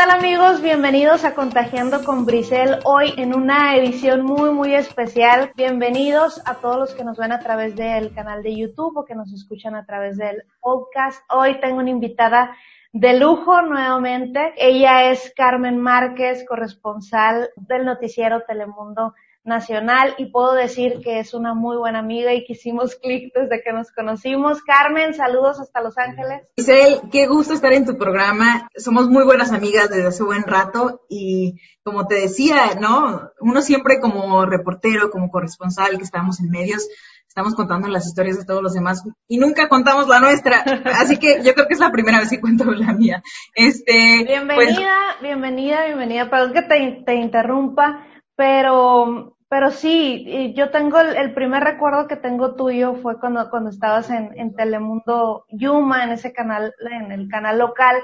tal amigos? Bienvenidos a Contagiando con Brisel. Hoy en una edición muy muy especial. Bienvenidos a todos los que nos ven a través del canal de YouTube o que nos escuchan a través del podcast. Hoy tengo una invitada de lujo nuevamente. Ella es Carmen Márquez, corresponsal del noticiero Telemundo nacional y puedo decir que es una muy buena amiga y que hicimos clic desde que nos conocimos. Carmen, saludos hasta Los Ángeles. Isabel, qué gusto estar en tu programa. Somos muy buenas amigas desde hace buen rato y como te decía, ¿no? Uno siempre como reportero, como corresponsal que estamos en medios, estamos contando las historias de todos los demás y nunca contamos la nuestra. Así que yo creo que es la primera vez que cuento la mía. Este, bienvenida, pues, bienvenida, bienvenida. Perdón que te, te interrumpa pero, pero sí, yo tengo el, primer recuerdo que tengo tuyo fue cuando, cuando estabas en, en Telemundo Yuma, en ese canal, en el canal local,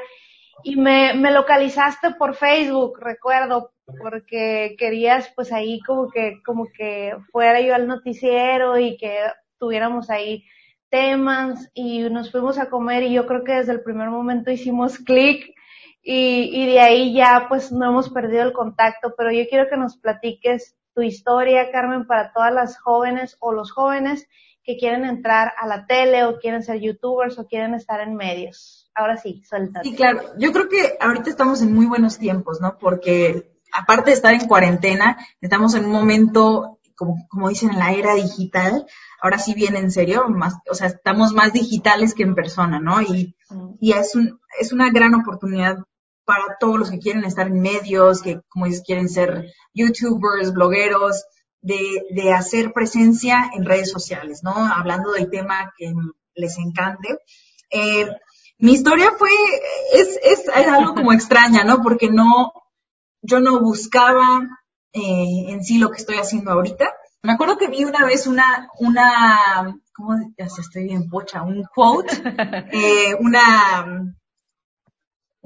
y me, me localizaste por Facebook, recuerdo, porque querías pues ahí como que, como que fuera yo al noticiero y que tuviéramos ahí temas y nos fuimos a comer y yo creo que desde el primer momento hicimos clic y, y de ahí ya pues no hemos perdido el contacto, pero yo quiero que nos platiques tu historia, Carmen, para todas las jóvenes o los jóvenes que quieren entrar a la tele o quieren ser youtubers o quieren estar en medios. Ahora sí, suéltate. Sí, claro. Yo creo que ahorita estamos en muy buenos tiempos, ¿no? Porque aparte de estar en cuarentena, estamos en un momento, como, como dicen, en la era digital. Ahora sí viene en serio, más, o sea, estamos más digitales que en persona, ¿no? Y, y es, un, es una gran oportunidad para todos los que quieren estar en medios, que como dices, quieren ser youtubers, blogueros, de, de hacer presencia en redes sociales, ¿no? Hablando del tema que les encante. Eh, mi historia fue, es, es, algo como extraña, ¿no? Porque no, yo no buscaba eh, en sí lo que estoy haciendo ahorita. Me acuerdo que vi una vez una, una, ¿cómo? Ya estoy bien pocha, un quote, eh, una,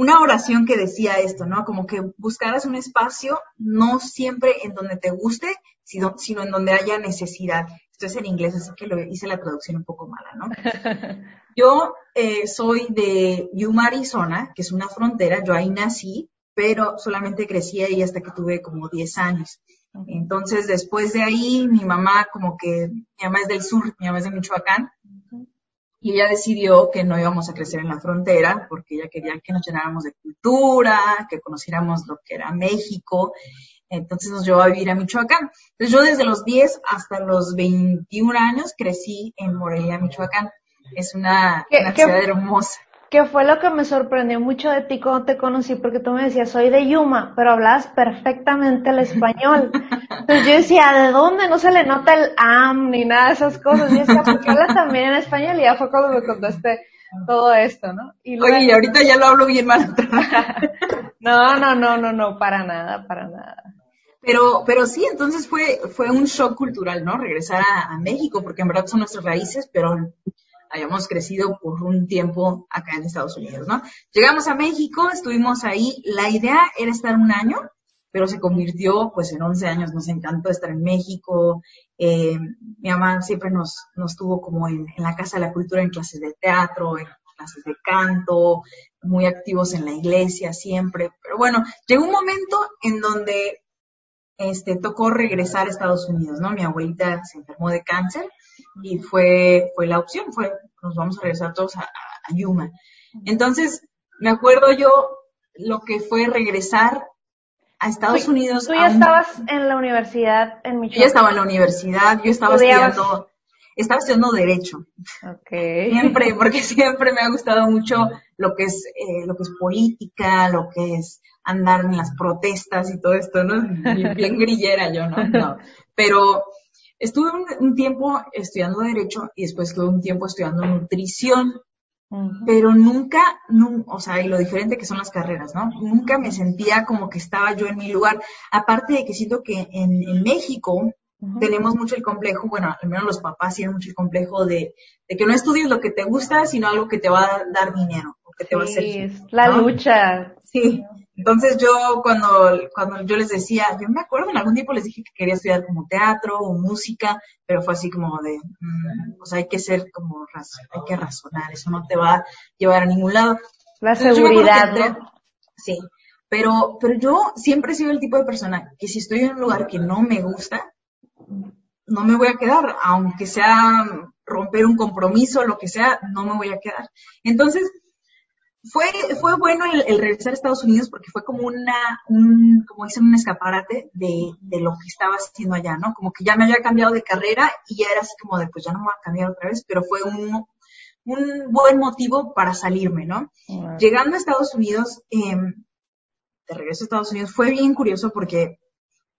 una oración que decía esto, ¿no? Como que buscaras un espacio no siempre en donde te guste, sino, sino en donde haya necesidad. Esto es en inglés, así que lo hice la traducción un poco mala, ¿no? Yo eh, soy de Yuma, Arizona, que es una frontera, yo ahí nací, pero solamente crecí ahí hasta que tuve como 10 años. Entonces, después de ahí, mi mamá como que, mi mamá es del sur, mi mamá es de Michoacán, y ella decidió que no íbamos a crecer en la frontera porque ella quería que nos llenáramos de cultura, que conociéramos lo que era México. Entonces nos llevó a vivir a Michoacán. Entonces yo desde los 10 hasta los 21 años crecí en Morelia, Michoacán. Es una, una ciudad hermosa que fue lo que me sorprendió mucho de ti cuando te conocí, porque tú me decías, soy de Yuma, pero hablabas perfectamente el español. Entonces yo decía, ¿de dónde? No se le nota el am ni nada de esas cosas. Y yo decía, ¿por qué hablas también en español? Y ya fue cuando me contaste todo esto, ¿no? Y Oye, y ahorita ya lo hablo bien mal. no, no, no, no, no, para nada, para nada. Pero, pero sí, entonces fue, fue un shock cultural, ¿no? Regresar a, a México, porque en verdad son nuestras raíces, pero habíamos crecido por un tiempo acá en Estados Unidos, ¿no? Llegamos a México, estuvimos ahí, la idea era estar un año, pero se convirtió pues en 11 años, nos encantó estar en México, eh, mi mamá siempre nos, nos tuvo como en, en, la Casa de la Cultura en clases de teatro, en clases de canto, muy activos en la iglesia siempre, pero bueno, llegó un momento en donde este, tocó regresar a Estados Unidos, ¿no? Mi abuelita se enfermó de cáncer y fue, fue la opción, fue, nos vamos a regresar todos a, Yuma. Entonces, me acuerdo yo lo que fue regresar a Estados Unidos. Tú ya estabas en la universidad en Michoacán. Yo ya estaba en la universidad, yo estaba estudiando, estaba estudiando Derecho. Okay. Siempre, porque siempre me ha gustado mucho lo que es, eh, lo que es política, lo que es andar en las protestas y todo esto, ¿no? Bien, bien grillera yo, ¿no? no. Pero Estuve un, tiempo estudiando Derecho y después estuve un tiempo estudiando Nutrición, pero nunca, o sea, y lo diferente que son las carreras, ¿no? Nunca me sentía como que estaba yo en mi lugar. Aparte de que siento que en, México tenemos mucho el complejo, bueno, al menos los papás tienen mucho el complejo de, que no estudies lo que te gusta, sino algo que te va a dar dinero, o que te va a hacer. la lucha. Sí, entonces yo cuando, cuando yo les decía, yo me acuerdo en algún tiempo les dije que quería estudiar como teatro o música, pero fue así como de, mm, o sea, hay que ser como, hay que razonar, eso no te va a llevar a ningún lado. La seguridad, ¿no? Sí. Pero, pero yo siempre he sido el tipo de persona que si estoy en un lugar que no me gusta, no me voy a quedar, aunque sea romper un compromiso, lo que sea, no me voy a quedar. Entonces, fue, fue bueno el, regresar a Estados Unidos porque fue como una, un, como dicen, un escaparate de, de, lo que estaba haciendo allá, ¿no? Como que ya me había cambiado de carrera y ya era así como de, pues ya no me voy a cambiar otra vez, pero fue un, un buen motivo para salirme, ¿no? Llegando a Estados Unidos, eh, de regreso a Estados Unidos, fue bien curioso porque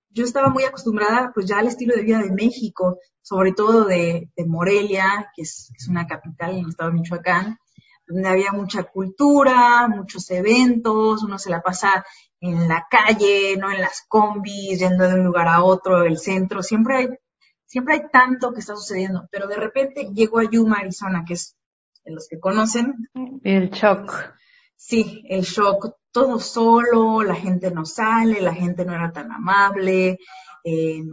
yo estaba muy acostumbrada pues ya al estilo de vida de México, sobre todo de, de Morelia, que es, es, una capital en el estado de Michoacán, donde había mucha cultura, muchos eventos, uno se la pasa en la calle, no en las combis, yendo de un lugar a otro, el centro, siempre hay, siempre hay tanto que está sucediendo, pero de repente llego a Yuma, Arizona, que es de los que conocen. El shock. Sí, el shock, todo solo, la gente no sale, la gente no era tan amable, eh,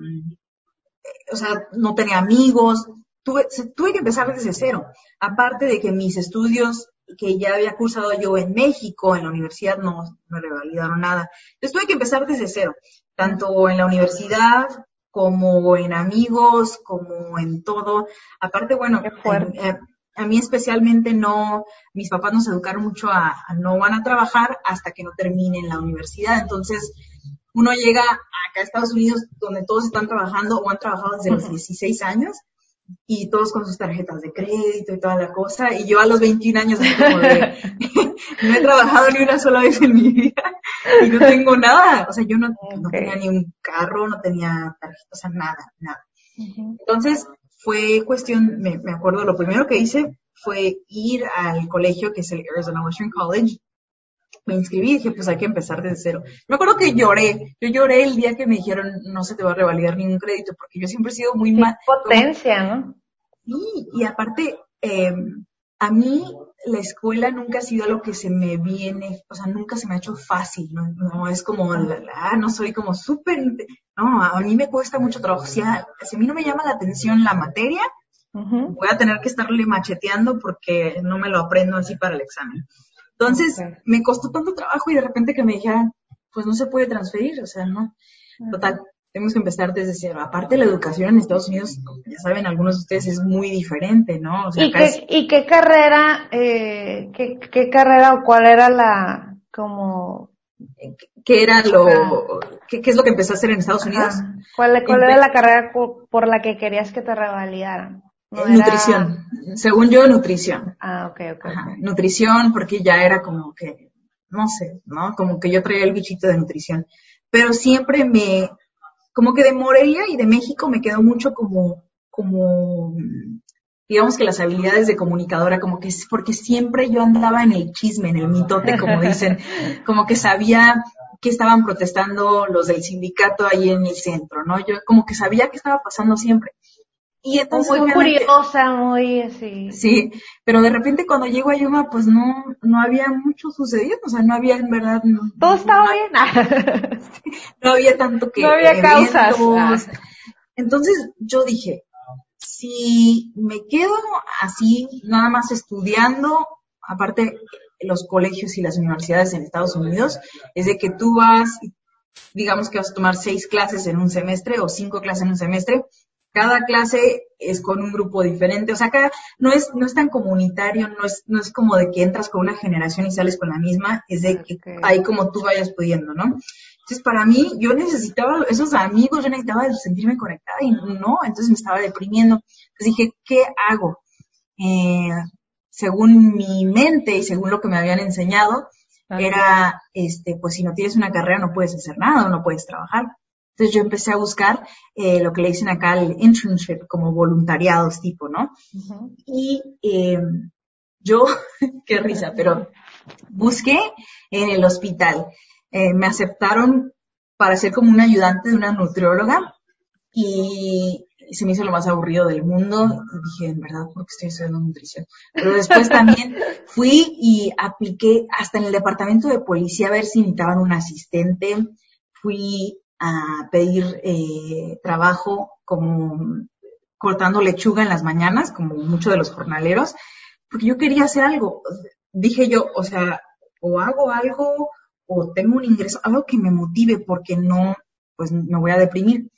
o sea, no tenía amigos, tuve, tuve que empezar desde cero. Aparte de que mis estudios que ya había cursado yo en México, en la universidad, no me revalidaron nada. Entonces tuve que empezar desde cero, tanto en la universidad como en amigos, como en todo. Aparte, bueno, eh, a mí especialmente no, mis papás nos educaron mucho a, no van a trabajar hasta que no terminen la universidad. Entonces, uno llega acá a Estados Unidos donde todos están trabajando o han trabajado desde los 16 años y todos con sus tarjetas de crédito y toda la cosa. Y yo a los 21 años como de, no he trabajado ni una sola vez en mi vida y no tengo nada. O sea, yo no, no tenía ni un carro, no tenía tarjeta, o sea, nada, nada. Entonces, fue cuestión, me, me, acuerdo, lo primero que hice fue ir al colegio que es el Arizona Western College. Me inscribí y dije, pues hay que empezar desde cero. Me acuerdo que lloré. Yo lloré el día que me dijeron, no se te va a revalidar ningún crédito, porque yo siempre he sido muy mal. Potencia, ¿no? Sí, y aparte, eh, a mí la escuela nunca ha sido lo que se me viene, o sea, nunca se me ha hecho fácil, ¿no? No es como, la, la, no soy como súper, no, a mí me cuesta mucho trabajo. Si a, si a mí no me llama la atención la materia, voy a tener que estarle macheteando porque no me lo aprendo así para el examen. Entonces, me costó tanto trabajo y de repente que me dijeran, pues no se puede transferir, o sea, no. Total, tenemos que empezar desde cero. Aparte, la educación en Estados Unidos, ya saben, algunos de ustedes es muy diferente, ¿no? ¿Y, qué, ¿Y, qué, carrera, eh, qué, qué, carrera o cuál era la, como... ¿Qué era lo, qué, qué es lo que empezó a hacer en Estados Unidos? ¿Cuál, cuál era la carrera por, la que querías que te revalidaran? Nutrición. Según yo, nutrición. Ah, ok, ok. Nutrición, porque ya era como que, no sé, ¿no? Como que yo traía el bichito de nutrición. Pero siempre me, como que de Morelia y de México me quedó mucho como, como, digamos que las habilidades de comunicadora, como que es porque siempre yo andaba en el chisme, en el mitote, como dicen, como que sabía que estaban protestando los del sindicato ahí en el centro, ¿no? Yo como que sabía qué estaba pasando siempre. Y entonces, muy curiosa, muy así. Sí, pero de repente cuando llego a Yuma, pues no, no había mucho sucedido, o sea, no había en verdad. Todo estaba bien. no había tanto que. No había causas. Entonces yo dije, si me quedo así, nada más estudiando, aparte los colegios y las universidades en Estados Unidos, es de que tú vas, digamos que vas a tomar seis clases en un semestre o cinco clases en un semestre, cada clase es con un grupo diferente, o sea, acá no es, no es tan comunitario, no es, no es como de que entras con una generación y sales con la misma, es de que ahí como tú vayas pudiendo, ¿no? Entonces, para mí, yo necesitaba esos amigos, yo necesitaba sentirme conectada y no, entonces me estaba deprimiendo. Entonces dije, ¿qué hago? Eh, según mi mente y según lo que me habían enseñado, era, este, pues si no tienes una carrera no puedes hacer nada, no puedes trabajar. Entonces yo empecé a buscar eh, lo que le dicen acá el internship, como voluntariados tipo, ¿no? Y eh, yo, qué risa, pero busqué en el hospital. Eh, me aceptaron para ser como un ayudante de una nutrióloga y se me hizo lo más aburrido del mundo. Y dije, en verdad, ¿por qué estoy estudiando nutrición? Pero después también fui y apliqué hasta en el departamento de policía a ver si necesitaban un asistente. Fui a pedir eh, trabajo como cortando lechuga en las mañanas, como muchos de los jornaleros, porque yo quería hacer algo. Dije yo, o sea, o hago algo o tengo un ingreso, algo que me motive porque no, pues me voy a deprimir.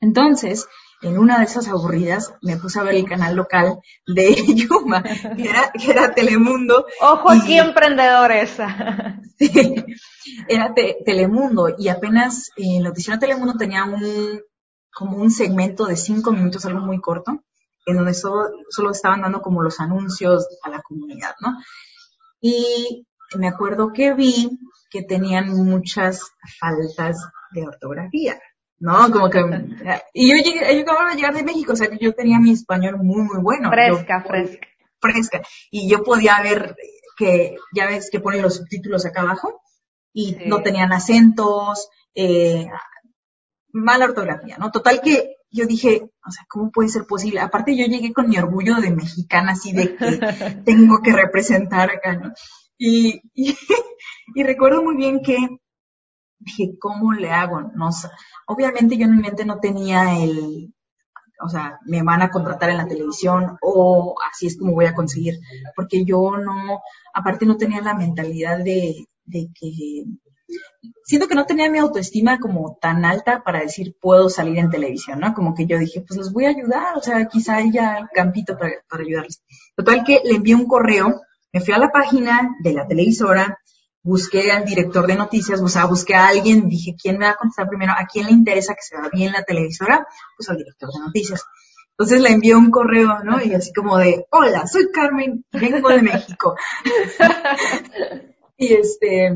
Entonces, en una de esas aburridas me puse a ver el canal local de Yuma, que era, que era Telemundo. Ojo aquí, emprendedores. era Telemundo y apenas eh, el noticiero Telemundo tenía un, como un segmento de cinco minutos, algo muy corto, en donde solo, solo estaban dando como los anuncios a la comunidad, ¿no? Y me acuerdo que vi que tenían muchas faltas de ortografía. ¿No? Como que, y yo llegué, yo acababa de llegar de México, o sea que yo tenía mi español muy, muy bueno. Fresca, fresca. Fresca. Y yo podía ver que, ya ves que ponen los subtítulos acá abajo, y no tenían acentos, eh, mala ortografía, ¿no? Total que yo dije, o sea, ¿cómo puede ser posible? Aparte yo llegué con mi orgullo de mexicana, así de que tengo que representar acá, ¿no? Y, y, y recuerdo muy bien que dije, ¿cómo le hago? No, obviamente yo en mi mente no tenía el, o sea, me van a contratar en la televisión o así es como voy a conseguir, porque yo no, aparte no tenía la mentalidad de, de que, siento que no tenía mi autoestima como tan alta para decir puedo salir en televisión, ¿no? Como que yo dije, pues los voy a ayudar, o sea, quizá haya campito para, para ayudarles. Total que le envié un correo, me fui a la página de la televisora, busqué al director de noticias, o sea, busqué a alguien, dije, ¿quién me va a contestar primero? ¿A quién le interesa que se vea bien la televisora? Pues al director de noticias. Entonces le envié un correo, ¿no? Y así como de, hola, soy Carmen, vengo de México. y este,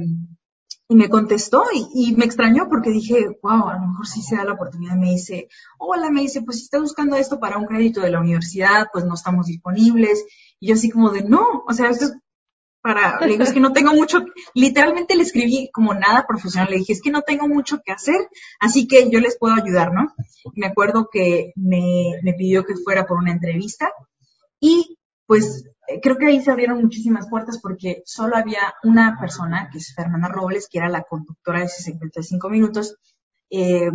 y me contestó y, me extrañó porque dije, wow, a lo mejor sí se da la oportunidad. Me dice, hola, me dice, pues si está buscando esto para un crédito de la universidad, pues no estamos disponibles. Y yo así como de, no, o sea, esto es para, le digo, es que no tengo mucho, literalmente le escribí como nada profesional, le dije, es que no tengo mucho que hacer, así que yo les puedo ayudar, ¿no? Me acuerdo que me, me pidió que fuera por una entrevista y pues creo que ahí se abrieron muchísimas puertas porque solo había una persona, que es Fernanda Robles, que era la conductora de ese segmento de cinco minutos, eh,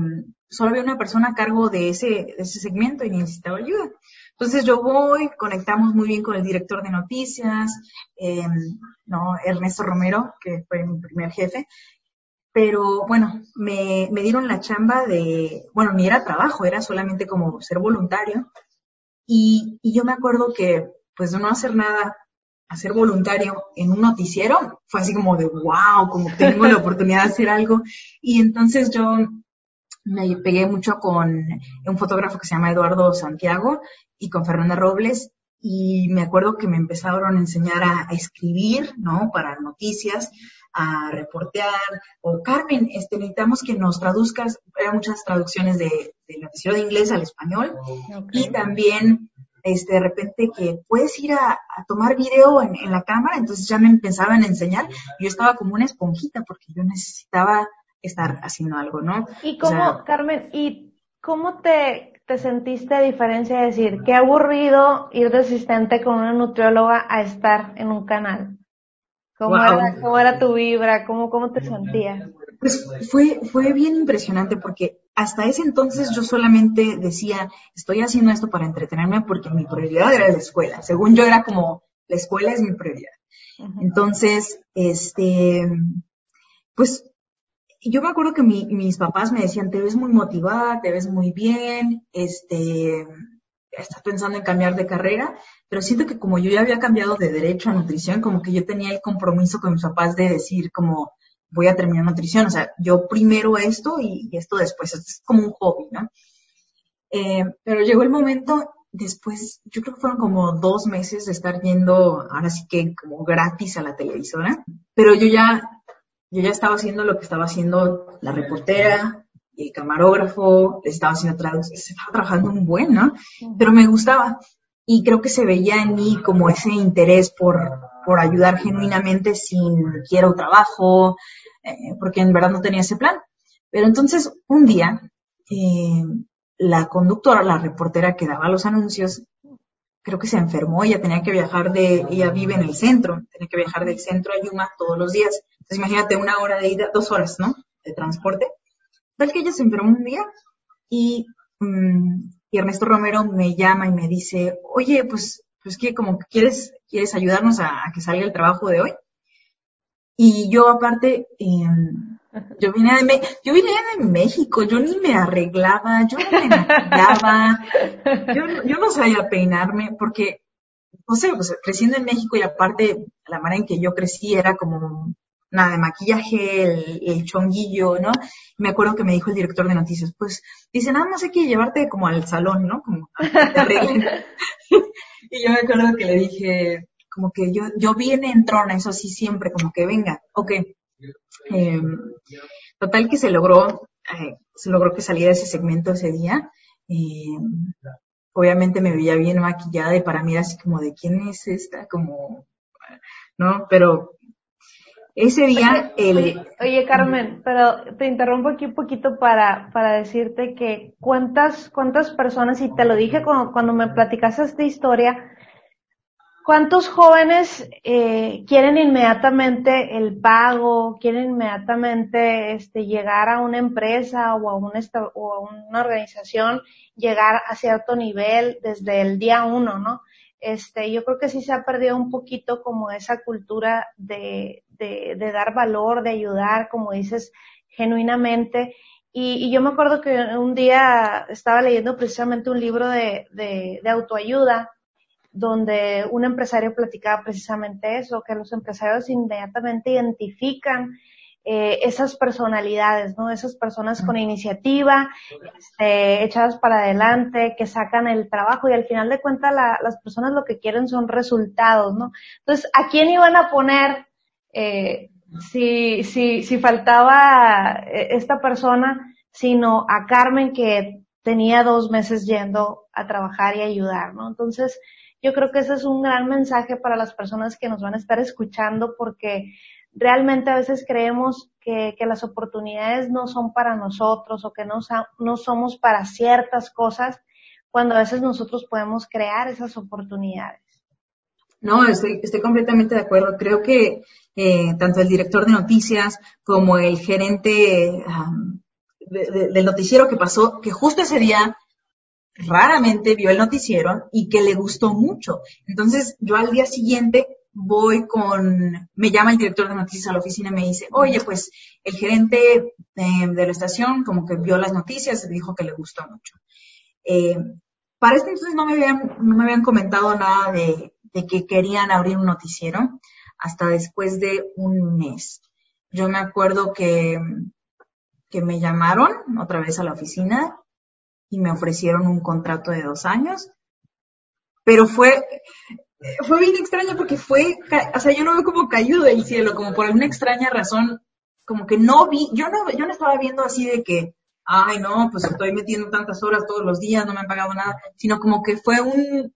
solo había una persona a cargo de ese, de ese segmento y necesitaba ayuda. Entonces yo voy, conectamos muy bien con el director de noticias, eh, no, Ernesto Romero, que fue mi primer jefe, pero bueno, me, me, dieron la chamba de, bueno, ni era trabajo, era solamente como ser voluntario. Y, y yo me acuerdo que, pues de no hacer nada, hacer voluntario en un noticiero, fue así como de, wow, como tengo la oportunidad de hacer algo. Y entonces yo me pegué mucho con un fotógrafo que se llama Eduardo Santiago y con Fernanda Robles y me acuerdo que me empezaron a enseñar a, escribir, ¿no? Para noticias, a reportear, o Carmen, este, necesitamos que nos traduzcas, eran muchas traducciones de, de noticiero de inglés al español, y también, este, de repente que puedes ir a, tomar video en, en, la cámara, entonces ya me empezaban a enseñar, yo estaba como una esponjita porque yo necesitaba estar haciendo algo, ¿no? Y cómo, Carmen, ¿y cómo te te sentiste a diferencia de decir, qué aburrido ir de asistente con una nutrióloga a estar en un canal? ¿Cómo, era, cómo era tu vibra? ¿Cómo, cómo te sentías? Pues fue, fue bien impresionante porque hasta ese entonces yo solamente decía, estoy haciendo esto para entretenerme porque mi prioridad era la escuela. Según yo era como, la escuela es mi prioridad. Entonces, este, pues yo me acuerdo que mis papás me decían, te ves muy motivada, te ves muy bien, este, estás pensando en cambiar de carrera, pero siento que como yo ya había cambiado de derecho a nutrición, como que yo tenía el compromiso con mis papás de decir como, voy a terminar nutrición, o sea, yo primero esto y, esto después, es como un hobby, ¿no? Eh, pero llegó el momento, después, yo creo que fueron como dos meses de estar yendo, ahora sí que como gratis a la televisora, pero yo ya yo ya estaba haciendo lo que estaba haciendo la reportera, el camarógrafo, estaba haciendo estaba trabajando un buen, ¿no? Pero me gustaba. Y creo que se veía en mí como ese interés por, por ayudar genuinamente sin quiero trabajo, eh, porque en verdad no tenía ese plan. Pero entonces, un día, eh, la conductora, la reportera que daba los anuncios, creo que se enfermó, ella tenía que viajar de, ella vive en el centro, tenía que viajar del centro a Yuma todos los días. Entonces imagínate una hora de ida, dos horas, ¿no? De transporte. Tal que ella se enfermó un día y, mm, y Ernesto Romero me llama y me dice, oye, pues, pues que como quieres, quieres ayudarnos a, que salga el trabajo de hoy. Y yo aparte, em, yo vine de, yo vine de México, yo ni me arreglaba, yo no me maquillaba, yo, yo no sabía peinarme porque, no sé, pues creciendo en México y aparte la manera en que yo crecí era como nada de maquillaje, el, chonguillo, ¿no? Me acuerdo que me dijo el director de noticias, pues, dice, nada más hay que llevarte como al salón, ¿no? Como te y yo me acuerdo que le dije, como que yo, yo en trona, eso sí, siempre, como que venga, ok. Em, total que se logró, eh, se logró que saliera ese segmento ese día. Em, obviamente me veía bien maquillada y para mí era así como de quién es esta, como, ¿no? Pero ese día el... Oye, Carmen, pero te interrumpo aquí un poquito para, para decirte que cuántas, cuántas personas, y te lo dije cuando, cuando me platicaste esta historia, ¿Cuántos jóvenes eh, quieren inmediatamente el pago, quieren inmediatamente este, llegar a una empresa o a, o a una organización, llegar a cierto nivel desde el día uno, ¿no? Este, yo creo que sí se ha perdido un poquito como esa cultura de, de, de dar valor, de ayudar, como dices, genuinamente. Y, y, yo me acuerdo que un día estaba leyendo precisamente un libro de autoayuda donde un empresario platicaba precisamente eso, que los empresarios inmediatamente identifican eh, esas personalidades, ¿no? Esas personas con iniciativa, este, echadas para adelante, que sacan el trabajo y al final de cuentas las personas lo que quieren son resultados, ¿no? Entonces, ¿a quién iban a poner eh, si, si, si faltaba eh, esta persona, sino a Carmen que tenía dos meses yendo a trabajar y ayudar, ¿no? Entonces, yo creo que ese es un gran mensaje para las personas que nos van a estar escuchando porque realmente a veces creemos que, que las oportunidades no son para nosotros o que no, no somos para ciertas cosas cuando a veces nosotros podemos crear esas oportunidades. No, estoy, estoy completamente de acuerdo. Creo que eh, tanto el director de noticias como el gerente del noticiero que pasó, que justo ese día raramente vio el noticiero y que le gustó mucho. Entonces yo al día siguiente voy con, me llama el director de noticias a la oficina y me dice, oye, pues el gerente de, la estación como que vio las noticias y dijo que le gustó mucho. Eh, para este entonces no me habían, no me habían comentado nada de, de que querían abrir un noticiero hasta después de un mes. Yo me acuerdo que, que me llamaron otra vez a la oficina y me ofrecieron un contrato de dos años. Pero fue, fue bien extraño porque fue, o sea, yo lo veo como caído del cielo, como por alguna extraña razón, como que no vi, yo no, yo no estaba viendo así de que, ay no, pues estoy metiendo tantas horas todos los días, no me han pagado nada, sino como que fue un,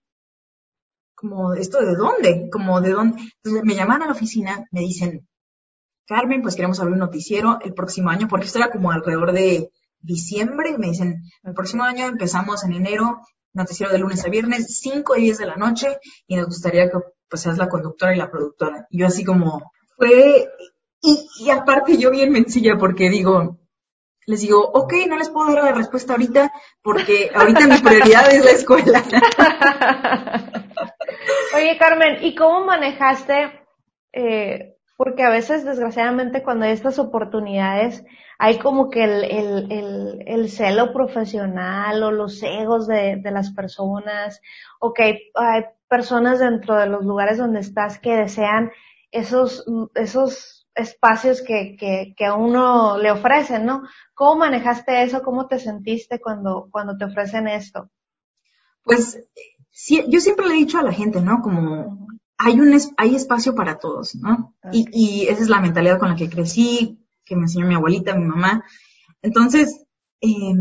como, ¿esto de dónde? Como de dónde. Entonces me llaman a la oficina, me dicen, Carmen, pues queremos abrir un noticiero el próximo año, porque esto era como alrededor de diciembre, me dicen, el próximo año empezamos en enero, noticiero de lunes a viernes, 5 y 10 de la noche, y nos gustaría que pues seas la conductora y la productora. Y yo así como, fue, y, y aparte yo bien mencilla porque digo, les digo, ok, no les puedo dar la respuesta ahorita porque ahorita mi prioridad es la escuela. Oye, Carmen, ¿y cómo manejaste eh, porque a veces, desgraciadamente, cuando hay estas oportunidades, hay como que el, el, el, el celo profesional o los egos de, de las personas, o que hay, hay, personas dentro de los lugares donde estás que desean esos, esos espacios que, que, que a uno le ofrecen, ¿no? ¿Cómo manejaste eso? ¿Cómo te sentiste cuando, cuando te ofrecen esto? Pues sí, yo siempre le he dicho a la gente, ¿no? Como hay un hay espacio para todos, ¿no? Y, y, esa es la mentalidad con la que crecí, que me enseñó mi abuelita, mi mamá. Entonces, eh,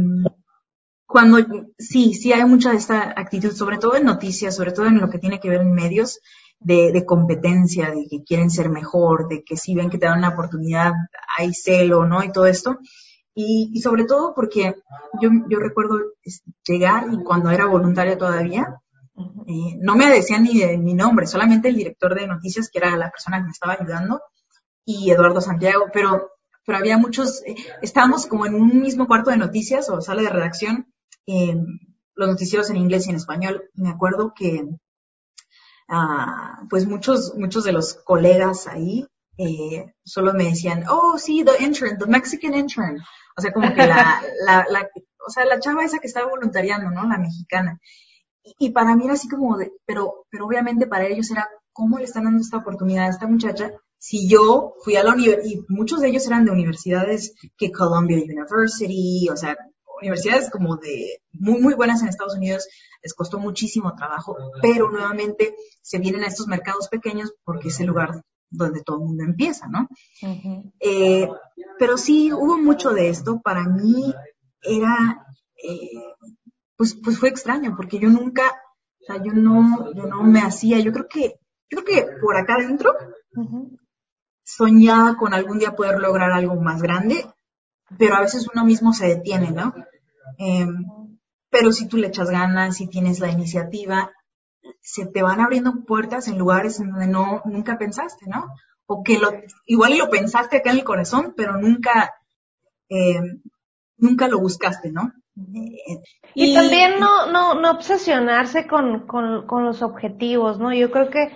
cuando sí, sí hay mucha de esta actitud, sobre todo en noticias, sobre todo en lo que tiene que ver en medios, de, de competencia, de que quieren ser mejor, de que si ven que te dan una oportunidad, hay celo, ¿no? Y todo esto. Y, y sobre todo porque yo, yo recuerdo llegar y cuando era voluntaria todavía, eh, no me decían ni de mi nombre, solamente el director de noticias, que era la persona que me estaba ayudando, y Eduardo Santiago, pero, pero había muchos, eh, estábamos como en un mismo cuarto de noticias o sala de redacción, eh, los noticieros en inglés y en español. Me acuerdo que, ah, pues muchos, muchos de los colegas ahí eh, solo me decían, oh, sí, the intern, the Mexican intern. O sea, como que la, la, la, o sea, la chava esa que estaba voluntariando, ¿no? La mexicana. Y, para mí era así como de, pero, pero obviamente para ellos era, ¿cómo le están dando esta oportunidad a esta muchacha? Si yo fui a la universidad, y muchos de ellos eran de universidades que Columbia University, o sea, universidades como de muy, muy buenas en Estados Unidos, les costó muchísimo trabajo, pero nuevamente se vienen a estos mercados pequeños porque es el lugar donde todo el mundo empieza, ¿no? eh, pero sí, hubo mucho de esto. Para mí era, eh, pues, pues fue extraño, porque yo nunca, o sea, yo no, yo no me hacía, yo creo que, yo creo que por acá adentro soñaba con algún día poder lograr algo más grande, pero a veces uno mismo se detiene, ¿no? Em, pero si tú le echas ganas, si tienes la iniciativa, se te van abriendo puertas en lugares en donde no, nunca pensaste, ¿no? O que lo, igual lo pensaste acá en el corazón, pero nunca, em, nunca lo buscaste, ¿no? Y, también no, no, no obsesionarse con, con, con los objetivos, ¿no? Yo creo que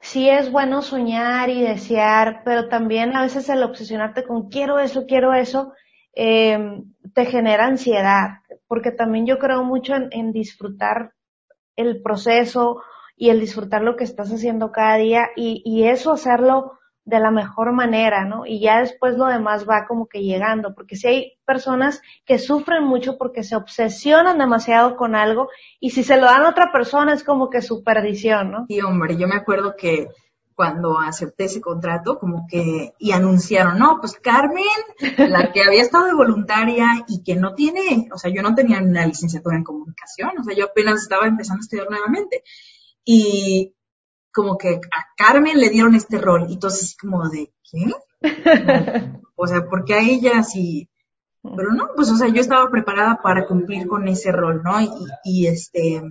sí es bueno soñar y desear, pero también a veces el obsesionarte con quiero eso, quiero eso, eh, te genera ansiedad, porque también yo creo mucho en, en, disfrutar el proceso y el disfrutar lo que estás haciendo cada día y, y eso hacerlo de la mejor manera, ¿no? Y ya después lo demás va como que llegando, porque si hay personas que sufren mucho porque se obsesionan demasiado con algo y si se lo dan a otra persona es como que su perdición, ¿no? Sí, hombre, yo me acuerdo que cuando acepté ese contrato, como que, y anunciaron, no, pues Carmen, la que había estado de voluntaria y que no tiene, o sea, yo no tenía una licenciatura en comunicación, o sea, yo apenas estaba empezando a estudiar nuevamente. Y como que a Carmen le dieron este rol. Y entonces, como de, ¿qué? o sea, porque a ella sí. Pero no, pues, o sea, yo estaba preparada para cumplir con ese rol, ¿no? Y, y este,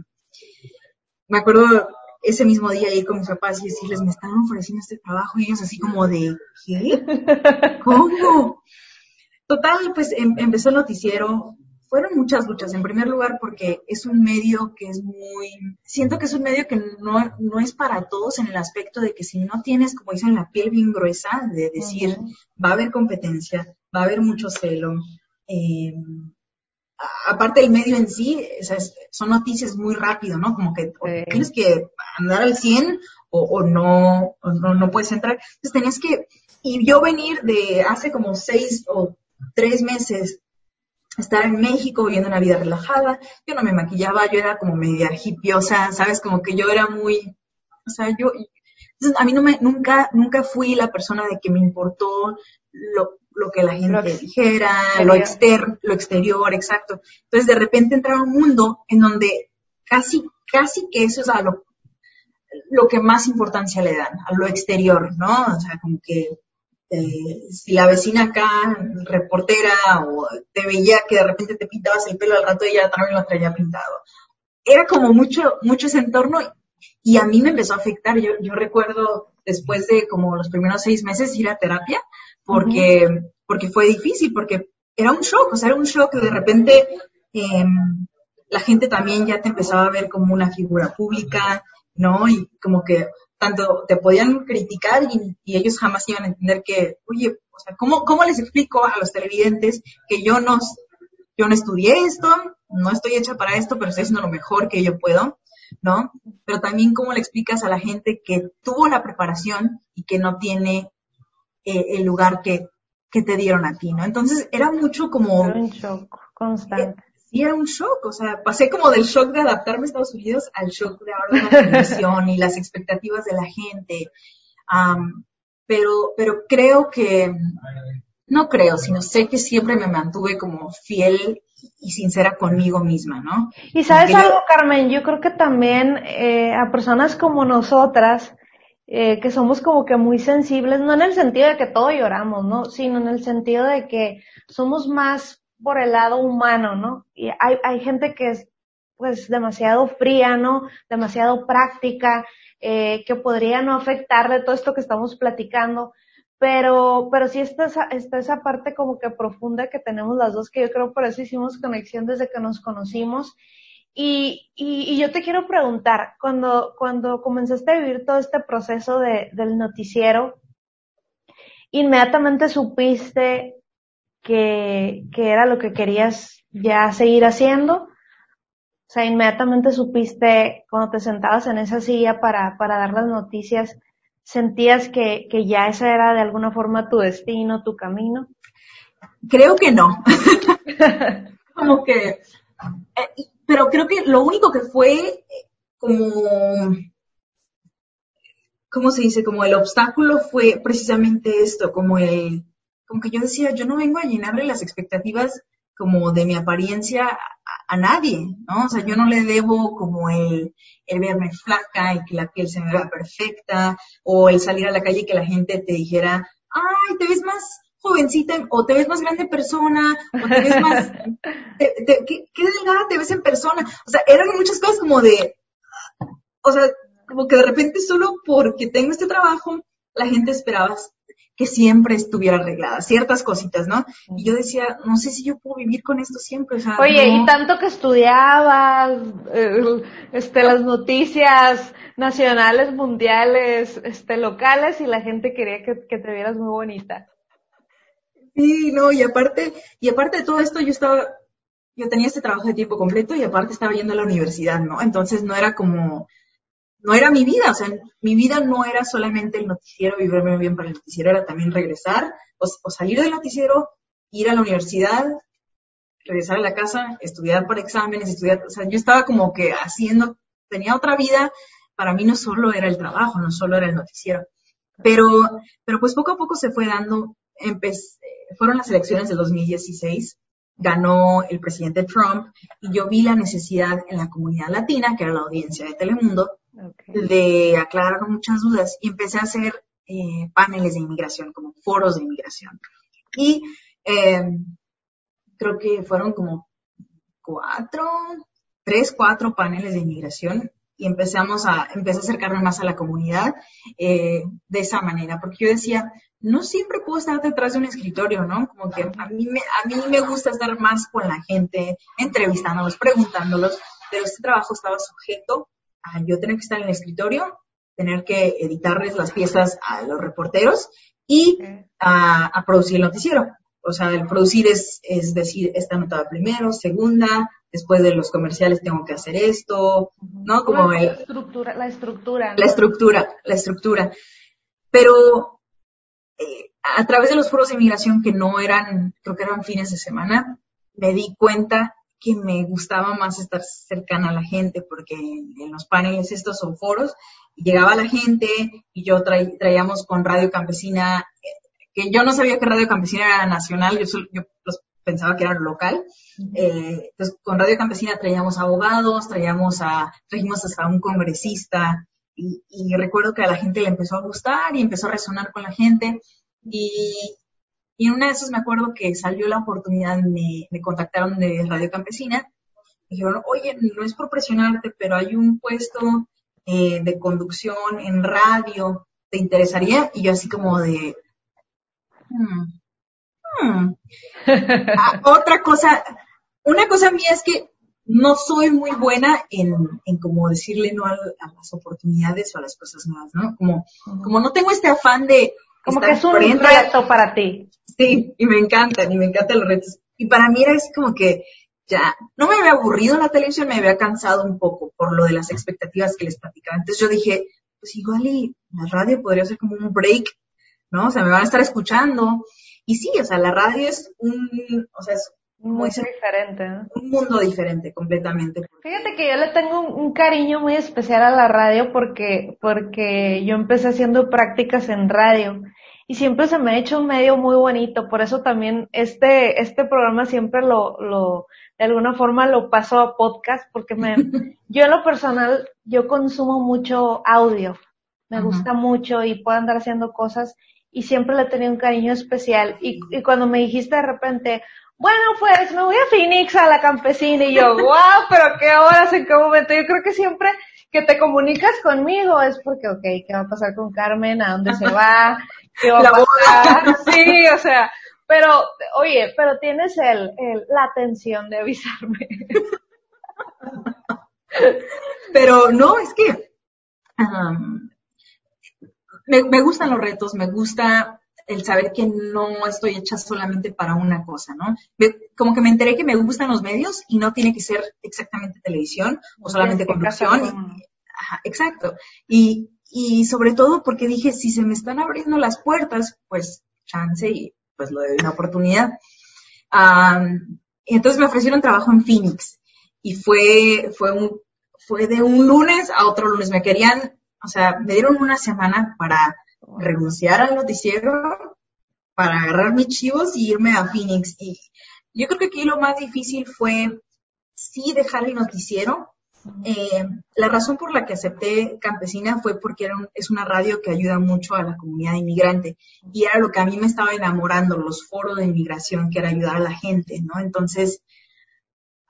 me acuerdo ese mismo día ir con mis papás y decirles, me estaban ofreciendo este trabajo y ellos así como de, ¿qué? ¿Cómo? Total, pues em, empezó el noticiero, fueron muchas luchas. En primer lugar, porque es un medio que es muy, siento que es un medio que no, no es para todos en el aspecto de que si no tienes, como dicen, la piel bien gruesa, de decir, va a haber competencia, va a haber mucho celo. Eh, aparte el medio en sí, son noticias muy rápido, ¿no? Como que tienes que andar al 100 o, o, no, o no, no puedes entrar. Entonces tenías que, y yo venir de hace como seis o tres meses estar en México viviendo una vida relajada. Yo no me maquillaba, yo era como media hipiosa, ¿sabes? Como que yo era muy, o sea, yo, a mí no me, nunca, nunca fui la persona de que me importó lo, lo que la gente dijera, lo, exter, lo exterior, exacto. Entonces de repente entraba un mundo en donde casi, casi que eso es a lo, lo que más importancia le dan, a lo exterior, ¿no? O sea, como que eh, si la vecina acá, reportera, o te veía que de repente te pintabas el pelo al rato ella también lo traía pintado. Era como mucho, mucho ese entorno y a mí me empezó a afectar. Yo, yo recuerdo después de como los primeros seis meses ir a terapia porque, porque fue difícil, porque era un shock, o sea, era un shock de repente em, la gente también ya te empezaba a ver como una figura pública, ¿no? Y como que tanto te podían criticar y, ellos jamás iban a entender que, oye, o sea, ¿cómo, ¿cómo les explico a los televidentes que yo no, yo no estudié esto, no estoy hecha para esto, pero estoy haciendo lo mejor que yo puedo, ¿no? Pero también cómo le explicas a la gente que tuvo la preparación y que no tiene eh, el lugar que, que te dieron a ti, ¿no? Entonces era mucho como... un shock constante sí era un shock, o sea, pasé como del shock de adaptarme a Estados Unidos al shock de ahora la televisión y las expectativas de la gente. pero, pero creo que, no creo, sino sé que siempre me mantuve como fiel y sincera conmigo misma, ¿no? Y sabes algo, Carmen, yo creo que también eh, a personas como nosotras, eh, que somos como que muy sensibles, no en el sentido de que todo lloramos, ¿no? Sino en el sentido de que somos más por el lado humano, ¿no? Y hay, hay gente que es pues demasiado fría, ¿no? Demasiado práctica, eh, que podría no afectarle todo esto que estamos platicando, pero, pero sí está esa, está esa parte como que profunda que tenemos las dos, que yo creo por eso hicimos conexión desde que nos conocimos. Y, y, y yo te quiero preguntar, cuando, cuando comenzaste a vivir todo este proceso de, del noticiero, inmediatamente supiste que, que era lo que querías ya seguir haciendo. O sea, inmediatamente supiste cuando te sentabas en esa silla para, para dar las noticias, sentías que, que ya esa era de alguna forma tu destino, tu camino. Creo que no. como que, eh, pero creo que lo único que fue como, ¿cómo se dice? Como el obstáculo fue precisamente esto, como el, como que yo decía, yo no vengo a llenarle las expectativas como de mi apariencia a, nadie, ¿no? O sea, yo no le debo como el, el verme flaca y que la piel se me vea perfecta, o el salir a la calle y que la gente te dijera, ay, te ves más jovencita o te ves más grande persona, o te ves más, ¿qué, qué delgada te ves en persona. O sea, eran muchas cosas como de, o sea, como que de repente solo porque tengo este trabajo, la gente esperaba que siempre estuviera arreglada, ciertas cositas, ¿no? Y yo decía, no sé si yo puedo vivir con esto siempre. O sea, Oye, y tanto que estudiabas, eh, este, las noticias nacionales, mundiales, este, locales, y la gente quería que, que te vieras muy bonita. Sí, no, y aparte, y aparte de todo esto, yo estaba, yo tenía este trabajo de tiempo completo y aparte estaba yendo a la universidad, ¿no? Entonces no era como, no era mi vida, o sea, mi vida no era solamente el noticiero, vivirme bien para el noticiero, era también regresar o, salir del noticiero, ir a la universidad, regresar a la casa, estudiar para exámenes, estudiar, o sea, yo estaba como que haciendo, tenía otra vida, para mí no solo era el trabajo, no solo era el noticiero, pero, pero pues poco a poco se fue dando, empecé, fueron las elecciones del 2016 ganó el presidente Trump y yo vi la necesidad en la comunidad latina, que era la audiencia de Telemundo, de aclarar muchas dudas y empecé a hacer eh, paneles de inmigración, como foros de inmigración. Y eh, creo que fueron como cuatro, tres, cuatro paneles de inmigración y empezamos a, empecé a acercarme más a la comunidad eh, de esa manera, porque yo decía, no siempre puedo estar detrás de un escritorio, ¿no? Como que a mí me, a mí me gusta estar más con la gente, entrevistándolos, preguntándolos, pero este trabajo estaba sujeto yo tener que estar en el escritorio, tener que editarles las piezas a los reporteros y a, producir el noticiero. O sea, el producir es, es decir, esta nota primero, segunda, después de los comerciales tengo que hacer esto, ¿no? Como la estructura, la estructura. La estructura, la estructura. Pero eh, a través de los foros de inmigración que no eran, creo que eran fines de semana, me di cuenta que me gustaba más estar cercana a la gente, porque en los paneles estos son foros, y llegaba la gente y yo traíamos con Radio Campesina, eh, que yo no sabía que Radio Campesina era nacional, yo, yo pensaba que era local. Eh, entonces, con Radio Campesina traíamos abogados, traíamos a, trajimos hasta un congresista, y, recuerdo que a la gente le empezó a gustar y empezó a resonar con la gente. Y, y en una de esas me acuerdo que salió la oportunidad, me, me contactaron de Radio Campesina. Y dijeron, oye, no es por presionarte, pero hay un puesto eh, de conducción en radio, ¿te interesaría? Y yo así como de, hmm, hmm". Ah, otra cosa, una cosa mía es que no soy muy buena en, en como decirle no a, las oportunidades o a las cosas nuevas, ¿no? Como, como no tengo este afán de... Como que es un reto para ti. Sí, y me encantan, y me encantan los retos. Y para mí era así como que ya, no me había aburrido la televisión, me había cansado un poco por lo de las expectativas que les platicaba. Entonces yo dije, pues igual y la radio podría ser como un break, ¿no? O sea, me van a estar escuchando. Y sí, o sea, la radio es un, o sea, es muy diferente. Un mundo diferente completamente. Fíjate que yo le tengo un, cariño muy especial a la radio porque, porque yo empecé haciendo prácticas en radio y siempre se me ha hecho un medio muy bonito. Por eso también este, este programa siempre lo, lo, de alguna forma lo paso a podcast porque me, yo en lo personal, yo consumo mucho audio. Me gusta mucho y puedo andar haciendo cosas y siempre le tenía un cariño especial. Y, y cuando me dijiste de repente, bueno, pues me voy a Phoenix a la campesina y yo, wow, pero qué horas, en qué momento. Yo creo que siempre que te comunicas conmigo es porque, ok, ¿qué va a pasar con Carmen? ¿A dónde se va? ¿Qué va a pasar? Sí, o sea, pero, oye, pero tienes el, el la atención de avisarme. Pero no, es que me, me gustan los retos, me gusta el saber que no estoy hecha solamente para una cosa, ¿no? Como que me enteré que me gustan los medios y no tiene que ser exactamente televisión o solamente conducción. exacto. Y, y sobre todo porque dije, si se me están abriendo las puertas, pues chance y pues lo de una oportunidad. entonces me ofrecieron trabajo en Phoenix y fue, fue un, fue de un lunes a otro lunes. Me querían, o sea, me dieron una semana para renunciar al noticiero, para agarrar mis chivos y irme a Phoenix. Y yo creo que aquí lo más difícil fue sí dejar el noticiero. Eh, la razón por la que acepté Campesina fue porque era es una radio que ayuda mucho a la comunidad inmigrante y era lo que a mí me estaba enamorando, los foros de inmigración, que era ayudar a la gente, ¿no? Entonces,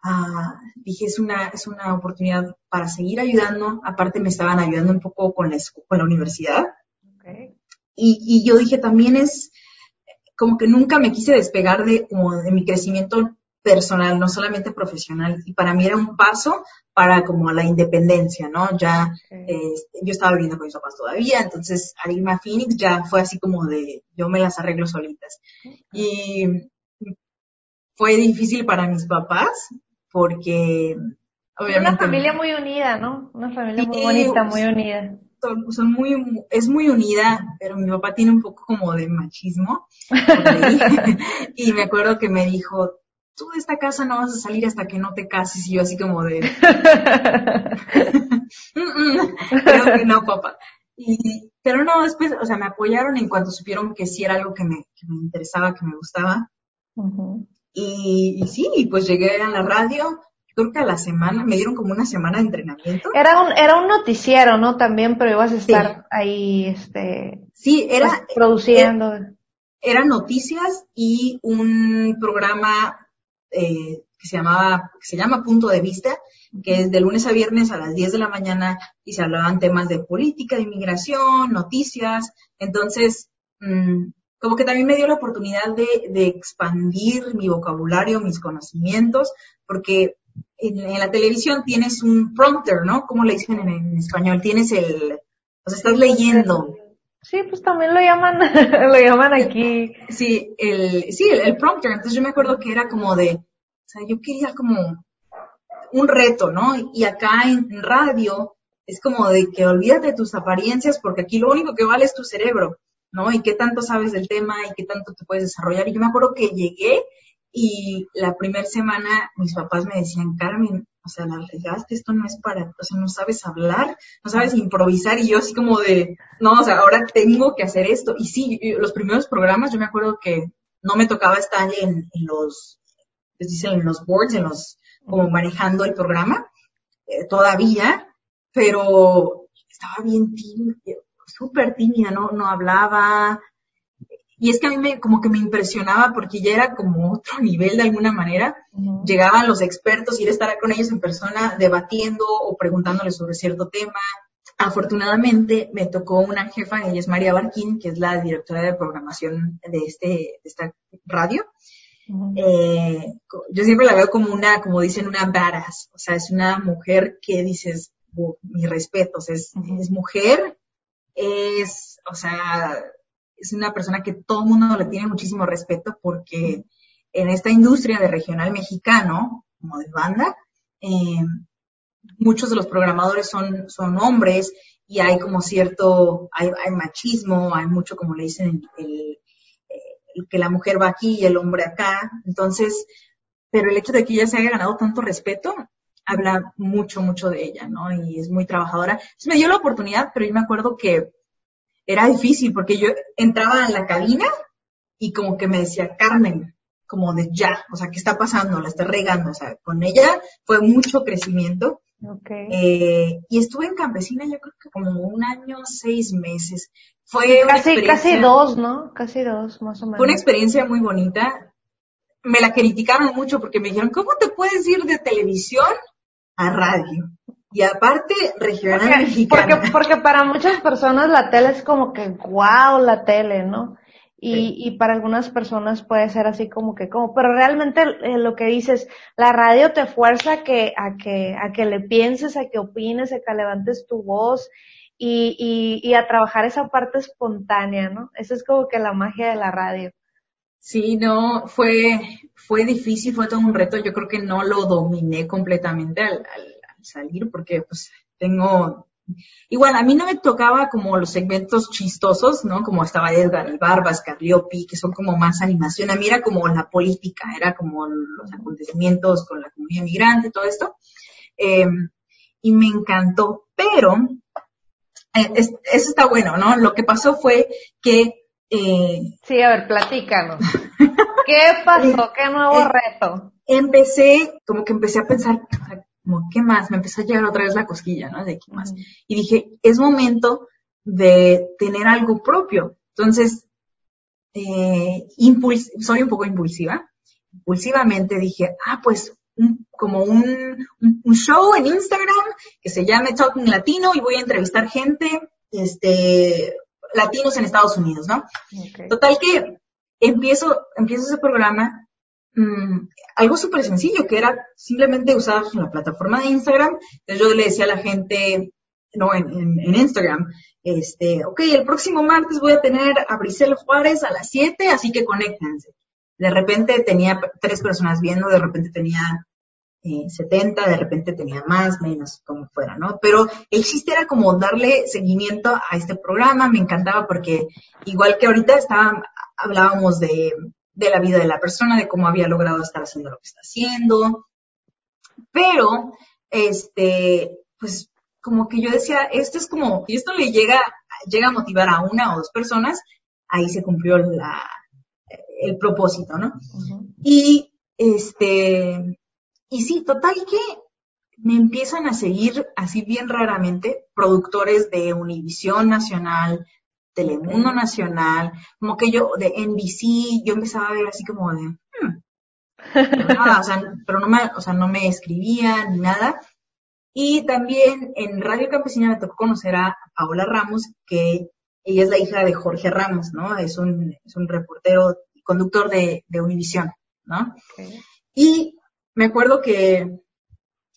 Ah, dije, es una, es una oportunidad para seguir ayudando. Aparte me estaban ayudando un poco con la, con la universidad. Y, y, yo dije, también es como que nunca me quise despegar de, como de mi crecimiento personal, no solamente profesional. Y para mí era un paso para como la independencia, ¿no? Ya este, yo estaba viviendo con mis papás todavía, entonces al irme a Phoenix ya fue así como de yo me las arreglo solitas. Y fue difícil para mis papás porque obviamente... Una familia muy unida, ¿no? Una familia muy bonita, muy unida. Son, muy, es muy unida, pero mi papá tiene un poco como de machismo. y me acuerdo que me dijo, tú de esta casa no vas a salir hasta que no te cases. Y yo así como de... Creo que no, papá. Y, pero no, después, o sea, me apoyaron en cuanto supieron que sí era algo que me, que me interesaba, que me gustaba. Y, sí, pues llegué a la radio, creo que a la semana, me dieron como una semana de entrenamiento. Era un, era un noticiero, ¿no? También, pero ibas a estar ahí, este. Sí, era. Pues, produciendo. Eran noticias y un programa eh, que se llamaba, que se llama Punto de Vista, que es de lunes a viernes a las 10 de la mañana y se hablaban temas de política, de inmigración, noticias. Entonces, mmm, como que también me dio la oportunidad de, expandir mi vocabulario, mis conocimientos, porque en, la televisión tienes un prompter, ¿no? ¿Cómo le dicen en, español? Tienes el, o sea, estás leyendo. Sí, pues también lo llaman, lo llaman aquí. Sí, el, sí, el, prompter. Entonces yo me acuerdo que era como de, o sea, yo quería como un reto, ¿no? Y acá en radio es como de que olvídate de tus apariencias porque aquí lo único que vale es tu cerebro. ¿no? Y qué tanto sabes del tema y qué tanto te puedes desarrollar. Y yo me acuerdo que llegué y la primera semana mis papás me decían, Carmen, o sea, la regaste, esto no es para, o sea, no sabes hablar, no sabes improvisar. Y yo así como de, no, o sea, ahora tengo que hacer esto. Y sí, los primeros programas, yo me acuerdo que no me tocaba estar en, los, les dicen, en los boards, en los, como manejando el programa, eh, todavía, pero estaba bien tímido, súper tímida, no, no hablaba. Y es que a mí me, como que me impresionaba porque ya era como otro nivel de alguna manera. Llegaban los expertos, ir a estar con ellos en persona debatiendo o preguntándoles sobre cierto tema. Afortunadamente me tocó una jefa, ella es María Barquín, que es la directora de programación de, este, de esta radio. Eh, yo siempre la veo como una, como dicen, una badass. O sea, es una mujer que dices, mi respeto, es, es mujer, es, o sea, es una persona que todo el mundo le tiene muchísimo respeto porque en esta industria de regional mexicano, como de banda, eh, muchos de los programadores son, son hombres y hay como cierto, hay, machismo, hay mucho como le dicen, el, que la mujer va aquí y el hombre acá. Entonces, pero el hecho de que ella se haya ganado tanto respeto habla mucho, mucho de ella, ¿no? Y es muy trabajadora. Me dio la oportunidad, pero yo me acuerdo que era difícil porque yo entraba en la cabina y como que me decía, Carmen, como de ya, o sea, ¿qué está pasando? La está regando, o sea, con ella fue mucho crecimiento. Okay. Eh, y estuve en Campesina yo creo que como un año, seis meses. Fue casi, casi dos, ¿no? Casi dos, más o menos. Fue una experiencia muy bonita. Me la criticaron mucho porque me dijeron, ¿cómo te puedes ir de televisión a radio. Y aparte, regional porque, mexicana. Porque, porque para muchas personas la tele es como que, wow, la tele, ¿no? Y, y para algunas personas puede ser así como que, como, pero realmente eh, lo que dices, la radio te fuerza a que, a que, a que le pienses, a que opines, a que levantes tu voz y, y, a trabajar esa parte espontánea, ¿no? Eso es como que la magia de la radio. Sí, no, fue, fue difícil, fue todo un reto. Yo creo que no lo dominé completamente al, al salir porque pues tengo Igual, a mí no me tocaba como los segmentos chistosos, ¿no? Como estaba Edgar, el Barbas, Carliopi, que son como más animación. A mí era como la política, era como los acontecimientos con la comunidad migrante, todo esto. Em, y me encantó, pero eh, eso está bueno, ¿no? Lo que pasó fue que... Eh, sí, a ver, platícanos. ¿Qué pasó? ¿Qué nuevo eh, reto? Empecé, como que empecé a pensar, como, ¿qué más? Me empezó a llegar otra vez la cosquilla, ¿no? De qué más. Y dije, es momento de tener algo propio. Entonces, eh, soy un poco impulsiva. Impulsivamente dije, ah, pues como un, un, show en Instagram que se llame Talking Latino y voy a entrevistar gente, este, latinos en Estados Unidos, ¿no? Total que empiezo, empiezo ese programa Mm, algo súper sencillo, que era simplemente usar la plataforma de Instagram. Entonces yo le decía a la gente, no, en, Instagram, este, ok, el próximo martes voy a tener a Brisel Juárez a las 7, así que conéctense. De repente tenía tres personas viendo, de repente tenía eh, 70, de repente tenía más, menos, como fuera, ¿no? Pero el chiste era como darle seguimiento a este programa, me encantaba porque igual que ahorita estaba, hablábamos de de la vida de la persona, de cómo había logrado estar haciendo lo que está haciendo. Pero, este, pues como que yo decía, esto es como, y esto le llega, llega a motivar a una o dos personas, ahí se cumplió la, el propósito, ¿no? Y este, y sí, total que me empiezan a seguir así bien raramente productores de Univisión Nacional, Telemundo Nacional, como que yo, de NBC, yo empezaba a ver así como de, hmm, pero nada, o sea, pero no me, o sea, no me escribía ni nada. Y también en Radio Campesina me tocó conocer a Paola Ramos, que ella es la hija de Jorge Ramos, ¿no? Es un, es un reportero y conductor de, de Univisión, ¿no? Y me acuerdo que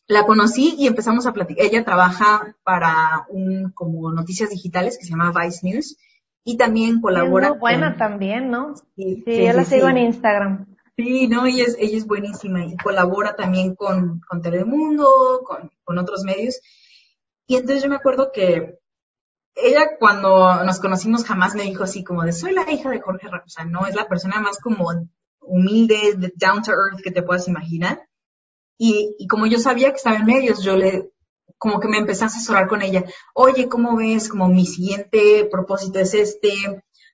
la conocí y empezamos a platicar. Ella trabaja para un como noticias digitales que se llama Vice News y también colabora. Es muy buena también, ¿no? Sí, sí, yo la sigo en Instagram. Sí, no, ella es, ella es buenísima y colabora también con, con Telemundo, con, con otros medios. Y entonces yo me acuerdo que ella cuando nos conocimos jamás me dijo así como de soy la hija de Jorge Ramos, o sea, no es la persona más como humilde, down to earth que te puedas imaginar. Y, y como yo sabía que estaba en medios, yo le como que me empecé a asesorar con ella. Oye, ¿cómo ves? Como mi siguiente propósito es este,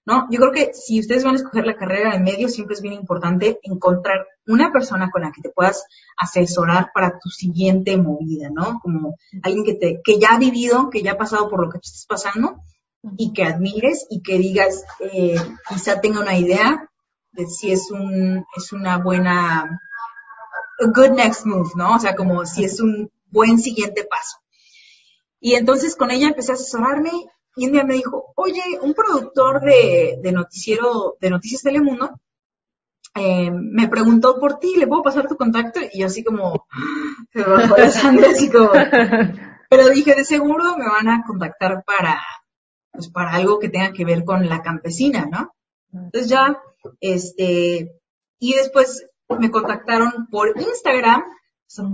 ¿no? Yo creo que si ustedes van a escoger la carrera de medios, siempre es bien importante encontrar una persona con la que te puedas asesorar para tu siguiente movida, ¿no? Como alguien que te, que ya ha vivido, que ya ha pasado por lo que tú estás pasando y que admires y que digas, eh, quizá tenga una idea de si es un, es una buena, good next move, ¿no? O sea, como si es un buen siguiente paso. Y entonces con ella empecé a asesorarme y un día me dijo, oye, un productor de, noticiero, de Noticias Telemundo, eh, me preguntó por ti, ¿le puedo pasar tu contacto? Y yo así como, se bajó la sangre, así como, pero dije, de seguro me van a contactar para, pues para algo que tenga que ver con la campesina, ¿no? Entonces ya, este, y después me contactaron por Instagram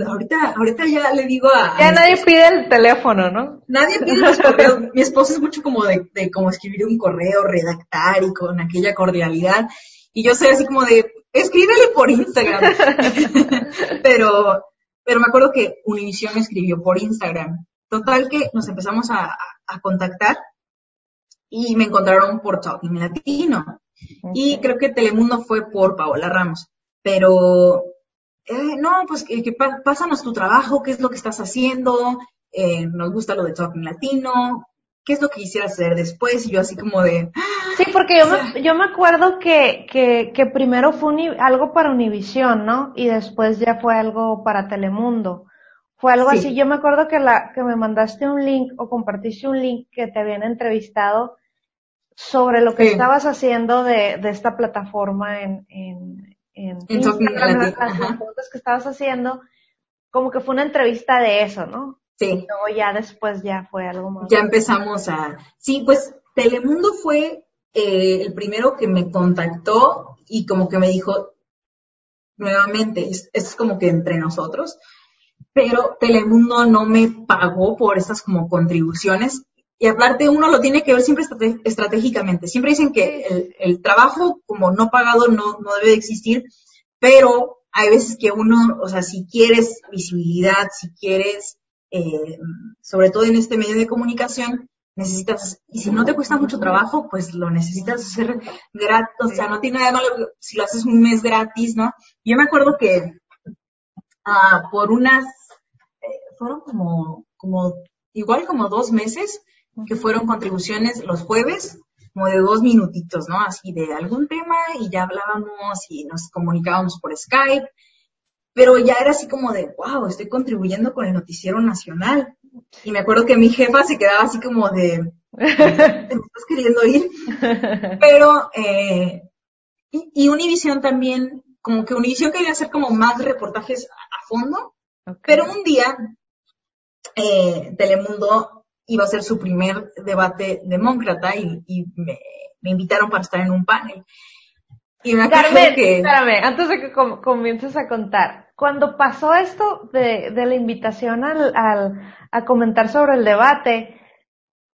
ahorita, ahorita ya le digo a... Ya nadie pide el teléfono, ¿no? Nadie pide los correos. Mi esposo es mucho como de, de como escribir un correo, redactar y con aquella cordialidad. Y yo soy así como de, escríbele por Instagram. pero, pero me acuerdo que Univision escribió por Instagram. Total que nos empezamos a, a, contactar y me encontraron por Talking Latino. Y creo que Telemundo fue por Paola Ramos. Pero eh, no, pues que, pásanos tu trabajo, qué es lo que estás haciendo, eh, nos gusta lo de Talking Latino, qué es lo que quisieras hacer después, y yo así como de... Sí, porque yo, me, yo me acuerdo que, que, que primero fue algo para Univision, ¿no? Y después ya fue algo para Telemundo. Fue algo así, yo me acuerdo que, la, que me mandaste un link o compartiste un link que te habían entrevistado sobre lo que estabas haciendo de, de esta plataforma en, en, en, Instagram, las, que estabas haciendo, como que fue una entrevista de eso, ¿no? Sí. Luego ya después ya fue algo más. Ya empezamos a... Sí, pues Telemundo fue eh, el primero que me contactó y como que me dijo, nuevamente, esto es como que entre nosotros, pero Telemundo no me pagó por estas como contribuciones. Y aparte uno lo tiene que ver siempre estratégicamente. Siempre dicen que el, trabajo como no pagado no, no debe de existir, pero hay veces que uno, o sea, si quieres visibilidad, si quieres, eh, sobre todo en este medio de comunicación, necesitas, y si no te cuesta mucho trabajo, pues lo necesitas hacer gratis, o sea, no tiene nada malo si lo haces un mes gratis, ¿no? Yo me acuerdo que ah, por unas, eh, fueron como, como, igual como dos meses, que fueron contribuciones los jueves, como de dos minutitos, ¿no? Así de algún tema y ya hablábamos y nos comunicábamos por Skype, pero ya era así como de, wow, estoy contribuyendo con el noticiero nacional. Y me acuerdo que mi jefa se quedaba así como de, ¿me estás queriendo ir? Pero, eh, y, y Univision también, como que Univision quería hacer como más reportajes a, fondo, pero un día eh, Telemundo iba a ser su primer debate demócrata y, me, invitaron para estar en un panel. Y me Carmen, que... espérame, antes de que comiences a contar, cuando pasó esto de, la invitación al, a comentar sobre el debate,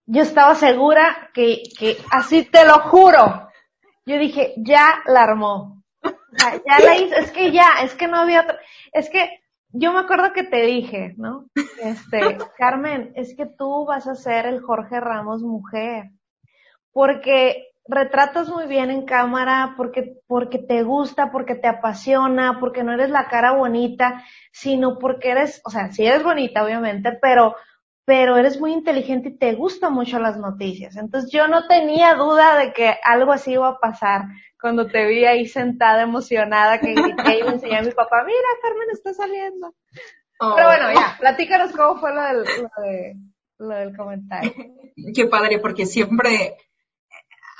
yo estaba segura que, que, así te lo juro, yo dije, ya la armó. ya la hizo, es que ya, es que no había otra, es que yo me acuerdo que te dije, ¿no? Este, Carmen, es que tú vas a ser el Jorge Ramos mujer, porque retratas muy bien en cámara, porque, porque te gusta, porque te apasiona, porque no eres la cara bonita, sino porque eres, o sea, sí eres bonita, obviamente, pero, pero eres muy inteligente y te gustan mucho las noticias. Entonces yo no tenía duda de que algo así iba a pasar cuando te vi ahí sentada emocionada que grité y le enseñé a mi papá, mira, Carmen está saliendo. Pero bueno, ya, oh. platícanos cómo fue lo del, lo, del comentario. Qué padre, porque siempre,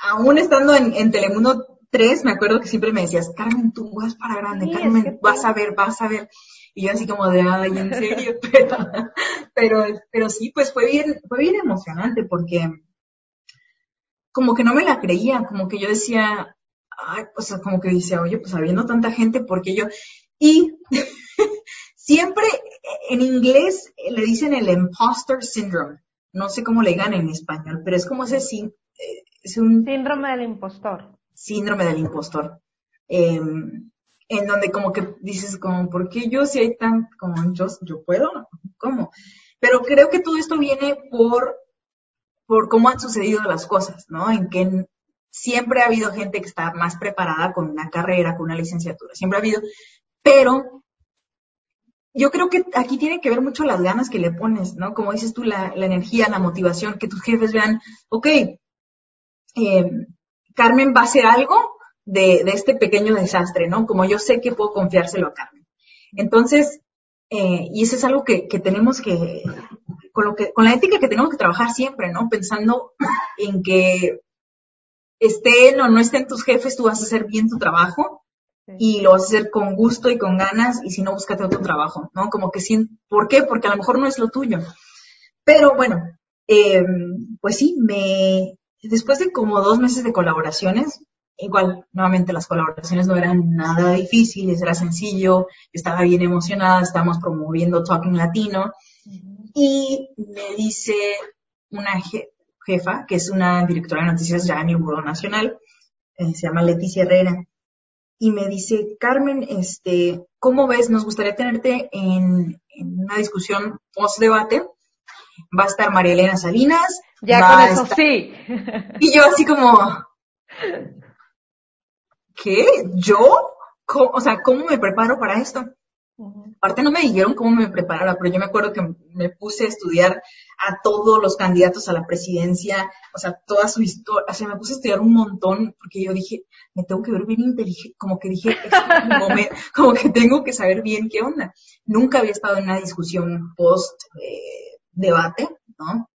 aún estando en, Telemundo 3, me acuerdo que siempre me decías, Carmen, tú vas para grande, Carmen, vas a ver, vas a ver. Y yo así como de, ay, en serio, pero, pero, pero sí, pues fue bien, fue bien emocionante porque como que no me la creía, como que yo decía, ay, pues como que dice, oye, pues habiendo tanta gente, porque yo? Y siempre en inglés le dicen el imposter syndrome. No sé cómo le digan en español, pero es como ese eh, es un síndrome del impostor. Síndrome del impostor. Em, en donde como que dices como, ¿por qué yo si hay tan, como yo, yo puedo? ¿Cómo? Pero creo que todo esto viene por, por cómo han sucedido las cosas, ¿no? En que siempre ha habido gente que está más preparada con una carrera, con una licenciatura, siempre ha habido, pero yo creo que aquí tiene que ver mucho las ganas que le pones, ¿no? Como dices tú, la, energía, la motivación, que tus jefes vean, ok, eh, Carmen va a hacer algo de, este pequeño desastre, ¿no? Como yo sé que puedo confiárselo a Carmen. Entonces, eh, y eso es algo que, que tenemos que, con, lo que, con la ética que tenemos que trabajar siempre, ¿no? Pensando en que estén o no estén tus jefes, tú vas a hacer bien tu trabajo y lo vas a hacer con gusto y con ganas y si no, búscate otro trabajo, ¿no? Como que sí, ¿por qué? Porque a lo mejor no es lo tuyo. Pero bueno, eh, pues sí, me, después de como dos meses de colaboraciones, igual, nuevamente las colaboraciones no eran nada difíciles, era sencillo, estaba bien emocionada, estábamos promoviendo Talking Latino y me dice una, jefa, que es una directora de noticias ya a nivel nacional, eh, se llama Leticia Herrera, y me dice, Carmen, este, ¿cómo ves? Nos gustaría tenerte en, una discusión post-debate. Va a estar María Elena Salinas. Ya con eso sí. Y yo así como, ¿qué? ¿Yo? O sea, ¿cómo me preparo para esto? Aparte no me dijeron cómo me preparara, pero yo me acuerdo que me puse a estudiar a todos los candidatos a la presidencia, o sea, toda su historia, o sea, me puse a estudiar un montón porque yo dije, me tengo que ver bien inteligente, como que dije, como que tengo que saber bien qué onda. Nunca había estado en una discusión post eh, debate, ¿no?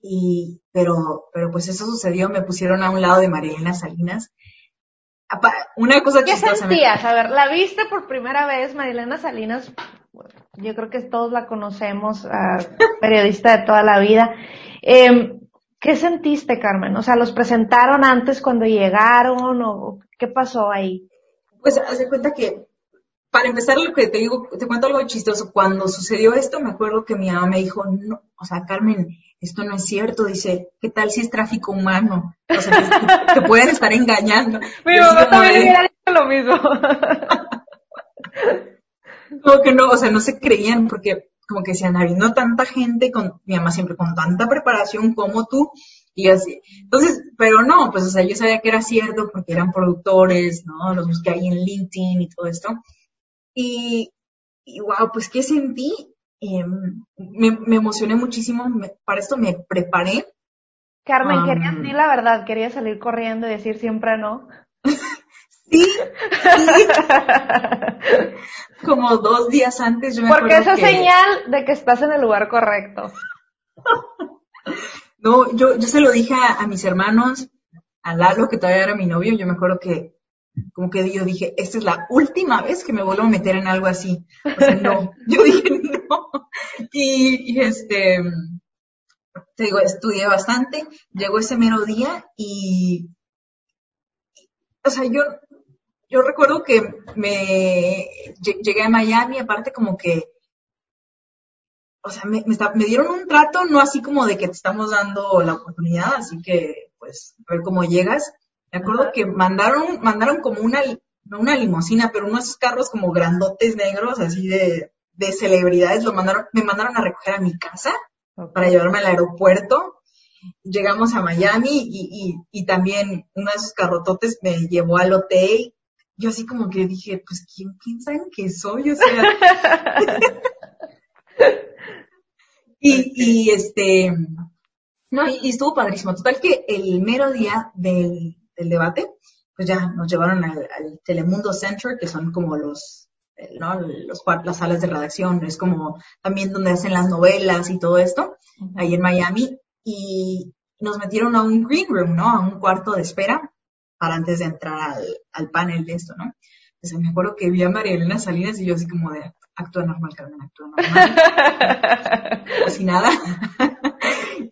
Y, pero, pero pues eso sucedió, me pusieron a un lado de Marielena Salinas una cosa ¿Qué sentías? A ver, la viste por primera vez, Marilena Salinas, yo creo que todos la conocemos, periodista de toda la vida. Eh, ¿Qué sentiste, Carmen? O sea, ¿los presentaron antes cuando llegaron o qué pasó ahí? Pues, haz de cuenta que, para empezar, lo que te digo, te cuento algo chistoso. Cuando sucedió esto, me acuerdo que mi mamá me dijo, no, o sea, Carmen, esto no es cierto. Dice, ¿qué tal si es tráfico humano? O sea, te, pueden estar engañando. Mi mamá también hubiera dicho lo mismo. como que no, o sea, no se creían porque como que decían, habiendo tanta gente, con mi mamá siempre con tanta preparación como tú, y así. Entonces, pero no, pues, o sea, yo sabía que era cierto porque eran productores, ¿no? Los busqué ahí en LinkedIn y todo esto. Y, y wow, pues, ¿qué sentí? Em, me, emocioné muchísimo, para esto me preparé. Carmen, querías decir la verdad, quería salir corriendo y decir siempre no. sí, como dos días antes. Yo me Porque esa señal de que estás en el lugar correcto. no, yo, yo se lo dije a, mis hermanos, a Lalo, que todavía era mi novio, yo me acuerdo que como que yo dije, esta es la última vez que me vuelvo a meter en algo así. O sea, no, yo dije no. Y, y, este, te digo, estudié bastante, llegó ese mero día y, o sea, yo yo recuerdo que me llegué a Miami, aparte como que, o sea, me, me, dieron un trato, no así como de que te estamos dando la oportunidad, así que, pues, a ver cómo llegas. Me acuerdo que mandaron, mandaron como una, no una limusina, pero unos carros como grandotes negros, así de, de celebridades, lo mandaron, me mandaron a recoger a mi casa para llevarme al aeropuerto. Llegamos a Miami y, y, y también uno de esos carrototes me llevó al hotel yo así como que dije, pues, ¿quién, saben que soy? O sea. y, y este, no, y, estuvo padrísimo. Total que el mero día del, del debate, pues ya nos llevaron al, Telemundo Center, que son como los, ¿no? Los, las salas de redacción, es como también donde hacen las novelas y todo esto, ahí en Miami, y nos metieron a un green room, ¿no? A un cuarto de espera, para antes de entrar al, panel de esto, ¿no? Entonces me acuerdo que vi a María Elena Salinas y yo así como de, actúa normal, Carmen, actúa normal. así nada.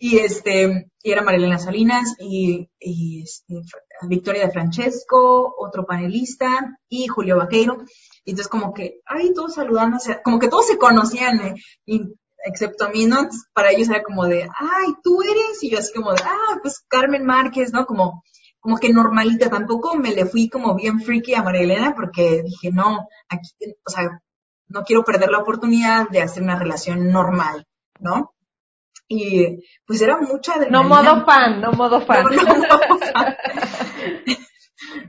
y este, y era María Elena Salinas y, y este, Victoria de Francesco, otro panelista, y Julio Vaqueiro. Y entonces como que, ay, todos saludándose, como que todos se conocían, eh, y, excepto a mí, ¿no? para ellos era como de, ay, tú eres, y yo así como de, ah, pues Carmen Márquez, ¿no? Como, como que normalita, tampoco me le fui como bien freaky a María Elena porque dije, no, aquí, o sea, no quiero perder la oportunidad de hacer una relación normal, ¿no? Y pues era mucha adrenalina. No modo fan, no modo fan.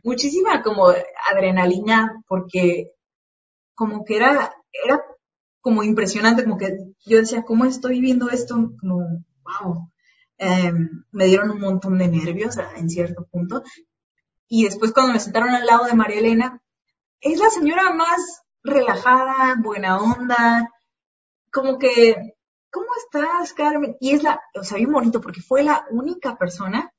Muchísima como adrenalina porque como que era, era como impresionante, como que yo decía, ¿cómo estoy viviendo esto? Como, wow. Em, me dieron un montón de nervios en cierto punto. Y después cuando me sentaron al lado de María Elena, es la señora más relajada, buena onda, como que, ¿cómo estás, Carmen? Y es la, o sea, bien bonito porque fue la única persona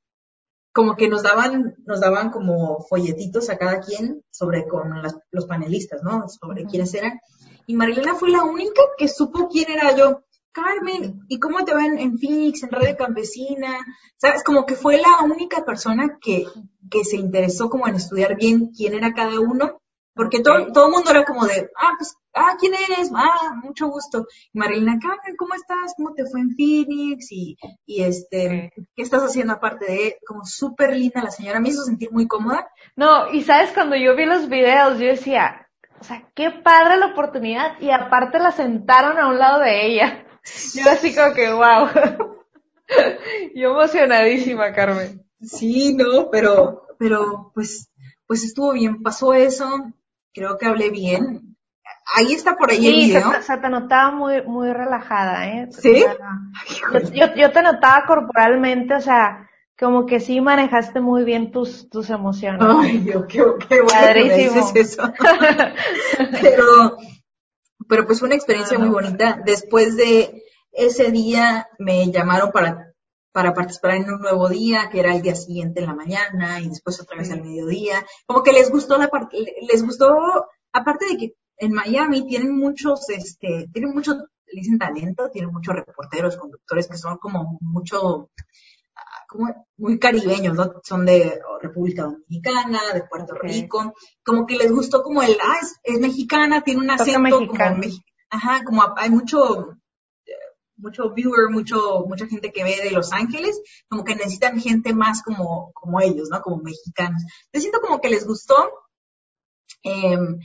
como que nos daban, nos daban como folletitos a cada quien sobre con los panelistas, ¿no? Sobre quiénes eran. Y Marilena fue la única que supo quién era yo. Carmen, ¿y cómo te ven en Phoenix, en Radio Campesina? ¿Sabes? Como que fue la única persona que, que se interesó como en estudiar bien quién era cada uno, porque todo, todo el mundo era como de, ah, pues, ah, ¿quién eres? Ah, mucho gusto. Y Carmen, ¿cómo estás? ¿Cómo te fue en Phoenix? Y, y este, ¿qué estás haciendo aparte de, como súper linda la señora, me hizo sentir muy cómoda. No, y sabes, cuando yo vi los videos, yo decía, o sea, qué padre la oportunidad, y aparte la sentaron a un lado de ella. Yo así como que, wow. Yo emocionadísima, Carmen. Sí, no, pero, pero, pues, pues estuvo bien. Pasó eso. Creo que hablé bien. Ahí está por ahí el video. Se, se te notaba muy, muy relajada, ¿eh? ¿Sí? yo, yo, te notaba corporalmente, o sea, como que sí manejaste muy bien tus, tus emociones. Ay, Dios, qué, qué bueno que eso. pero, pero pues fue una experiencia muy bonita. Después de ese día me llamaron para, para participar en un nuevo día, que era el día siguiente en la mañana y después otra vez al mediodía. Como que les gustó la parte, les gustó, aparte de que en Miami tienen muchos, este, tienen mucho, le dicen talento, tienen muchos reporteros, conductores que son como mucho, ah, como muy caribeños, ¿no? Son de República Dominicana, de Puerto Rico, como que les gustó como el, ah, es, mexicana, tiene un acento como, ajá, como hay mucho, mucho viewer, mucho, mucha gente que ve de Los Ángeles, como que necesitan gente más como, como ellos, ¿no? Como mexicanos. Te siento como que les gustó. Em,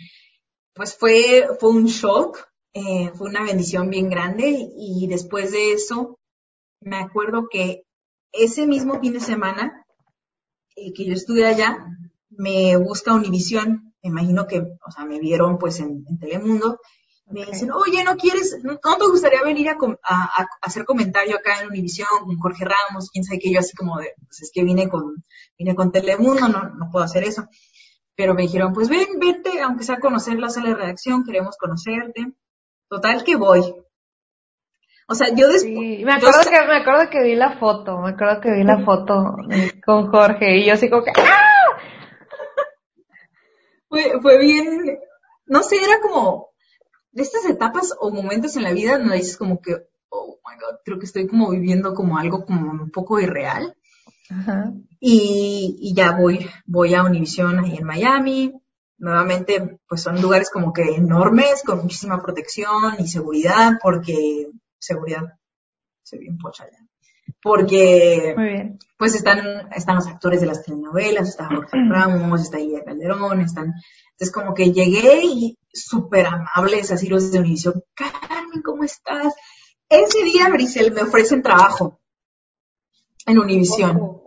pues fue, fue un shock, eh, fue una bendición bien grande y después de eso, me acuerdo que ese mismo fin de semana eh, que yo estuve allá, me busca Univisión, me imagino que, o sea, me vieron pues en Telemundo me dicen, oye, ¿no quieres, no te gustaría venir a, hacer comentario acá en Univisión con Jorge Ramos? Quién sabe que yo así como de, pues es que vine con, vine con Telemundo, no, no puedo hacer eso. Pero me dijeron, pues ven, vete, aunque sea a conocer la sala de redacción, queremos conocerte. Total que voy. O sea, yo después... Sí, me acuerdo, que, me acuerdo que vi la foto, me acuerdo que vi la foto con Jorge y yo así como que ¡ah! Fue, fue bien, no sé, era como, de estas etapas o momentos en la vida donde dices como que, oh my god, creo que estoy como viviendo como algo como un poco irreal. Y, y, ya voy, voy a Univision ahí en Miami. Nuevamente, pues son lugares como que enormes, con muchísima protección y seguridad, porque seguridad, se bien pocha ya. Porque, pues están, están los actores de las telenovelas, está Jorge Ramos, está Ilia Calderón, están, entonces como que llegué y súper amables, así los de Univision, Carmen, ¿cómo estás? Ese día, Brisel, me ofrecen trabajo en Univisión. Oh,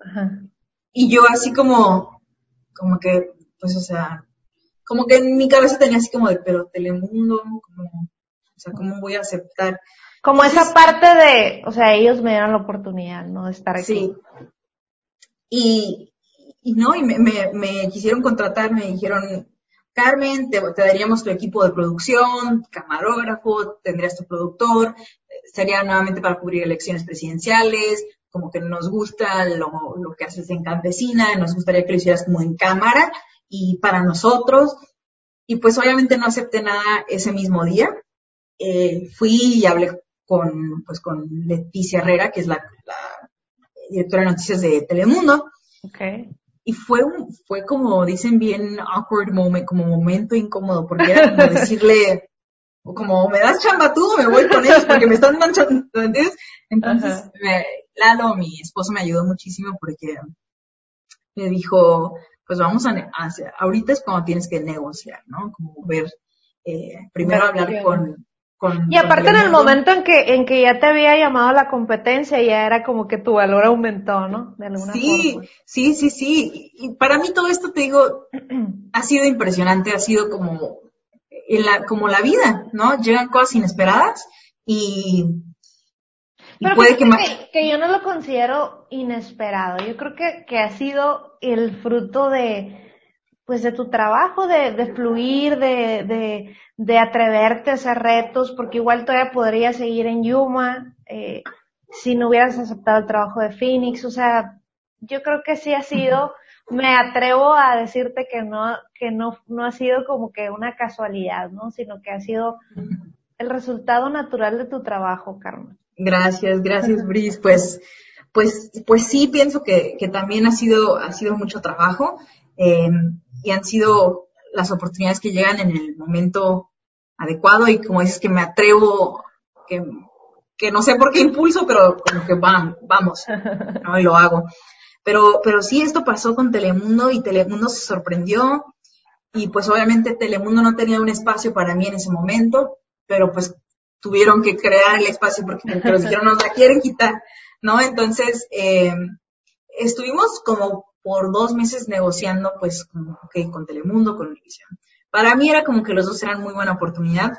y yo así como, como que, pues, o sea, como que en mi cabeza tenía así como de, pero Telemundo, como, o sea, ¿cómo voy a aceptar? Como esa parte de, o sea, ellos me dieron la oportunidad, ¿no? De estar aquí. Sí. Y, y no, y me, me, me quisieron contratar, me dijeron, Carmen, te, daríamos tu equipo de producción, camarógrafo, tendrías tu productor, sería nuevamente para cubrir elecciones presidenciales, como que nos gusta lo, que haces en campesina, nos gustaría que lo hicieras como en cámara y para nosotros. Y pues obviamente no acepté nada ese mismo día. Eh, fui y hablé con, pues, con Leticia Herrera, que es la, la directora de noticias de Telemundo. Okay y fue un, fue como dicen bien awkward moment, como momento incómodo, porque era como decirle, o como me das chamba tú, me voy con ellos porque me están manchando, ¿entiendes? Entonces, Lalo, mi esposo me ayudó muchísimo porque me dijo, pues vamos a, ahorita es cuando tienes que negociar, ¿no? Como ver, eh, primero hablar con, y aparte en el momento en que, en que ya te había llamado la competencia, ya era como que tu valor aumentó, ¿no? De alguna sí, sí, sí, sí. Y para mí todo esto, te digo, ha sido impresionante, ha sido como, en la, como la vida, ¿no? Llegan cosas inesperadas y, puede que, que, yo no lo considero inesperado. Yo creo que, que ha sido el fruto de, pues de tu trabajo, de, de fluir, de, de, de, atreverte a hacer retos, porque igual todavía podría seguir en Yuma eh, si no hubieras aceptado el trabajo de Phoenix. O sea, yo creo que sí ha sido, me atrevo a decirte que no, que no, no ha sido como que una casualidad, ¿no? Sino que ha sido el resultado natural de tu trabajo, Carmen. Gracias, gracias, Brice. Pues, pues, pues sí, pienso que, que también ha sido, ha sido mucho trabajo. Eh, y han sido las oportunidades que llegan en el momento adecuado y como dices que me atrevo, que, no sé por qué impulso, pero como que van, vamos, ¿no? y lo hago. Pero, pero sí, esto pasó con Telemundo y Telemundo se sorprendió y pues obviamente Telemundo no tenía un espacio para mí en ese momento, pero pues tuvieron que crear el espacio porque, nos dijeron nos la quieren quitar, ¿no? Entonces, eh, estuvimos como por dos meses negociando pues con, con Telemundo, con Univision. Para mí era como que los dos eran muy buena oportunidad,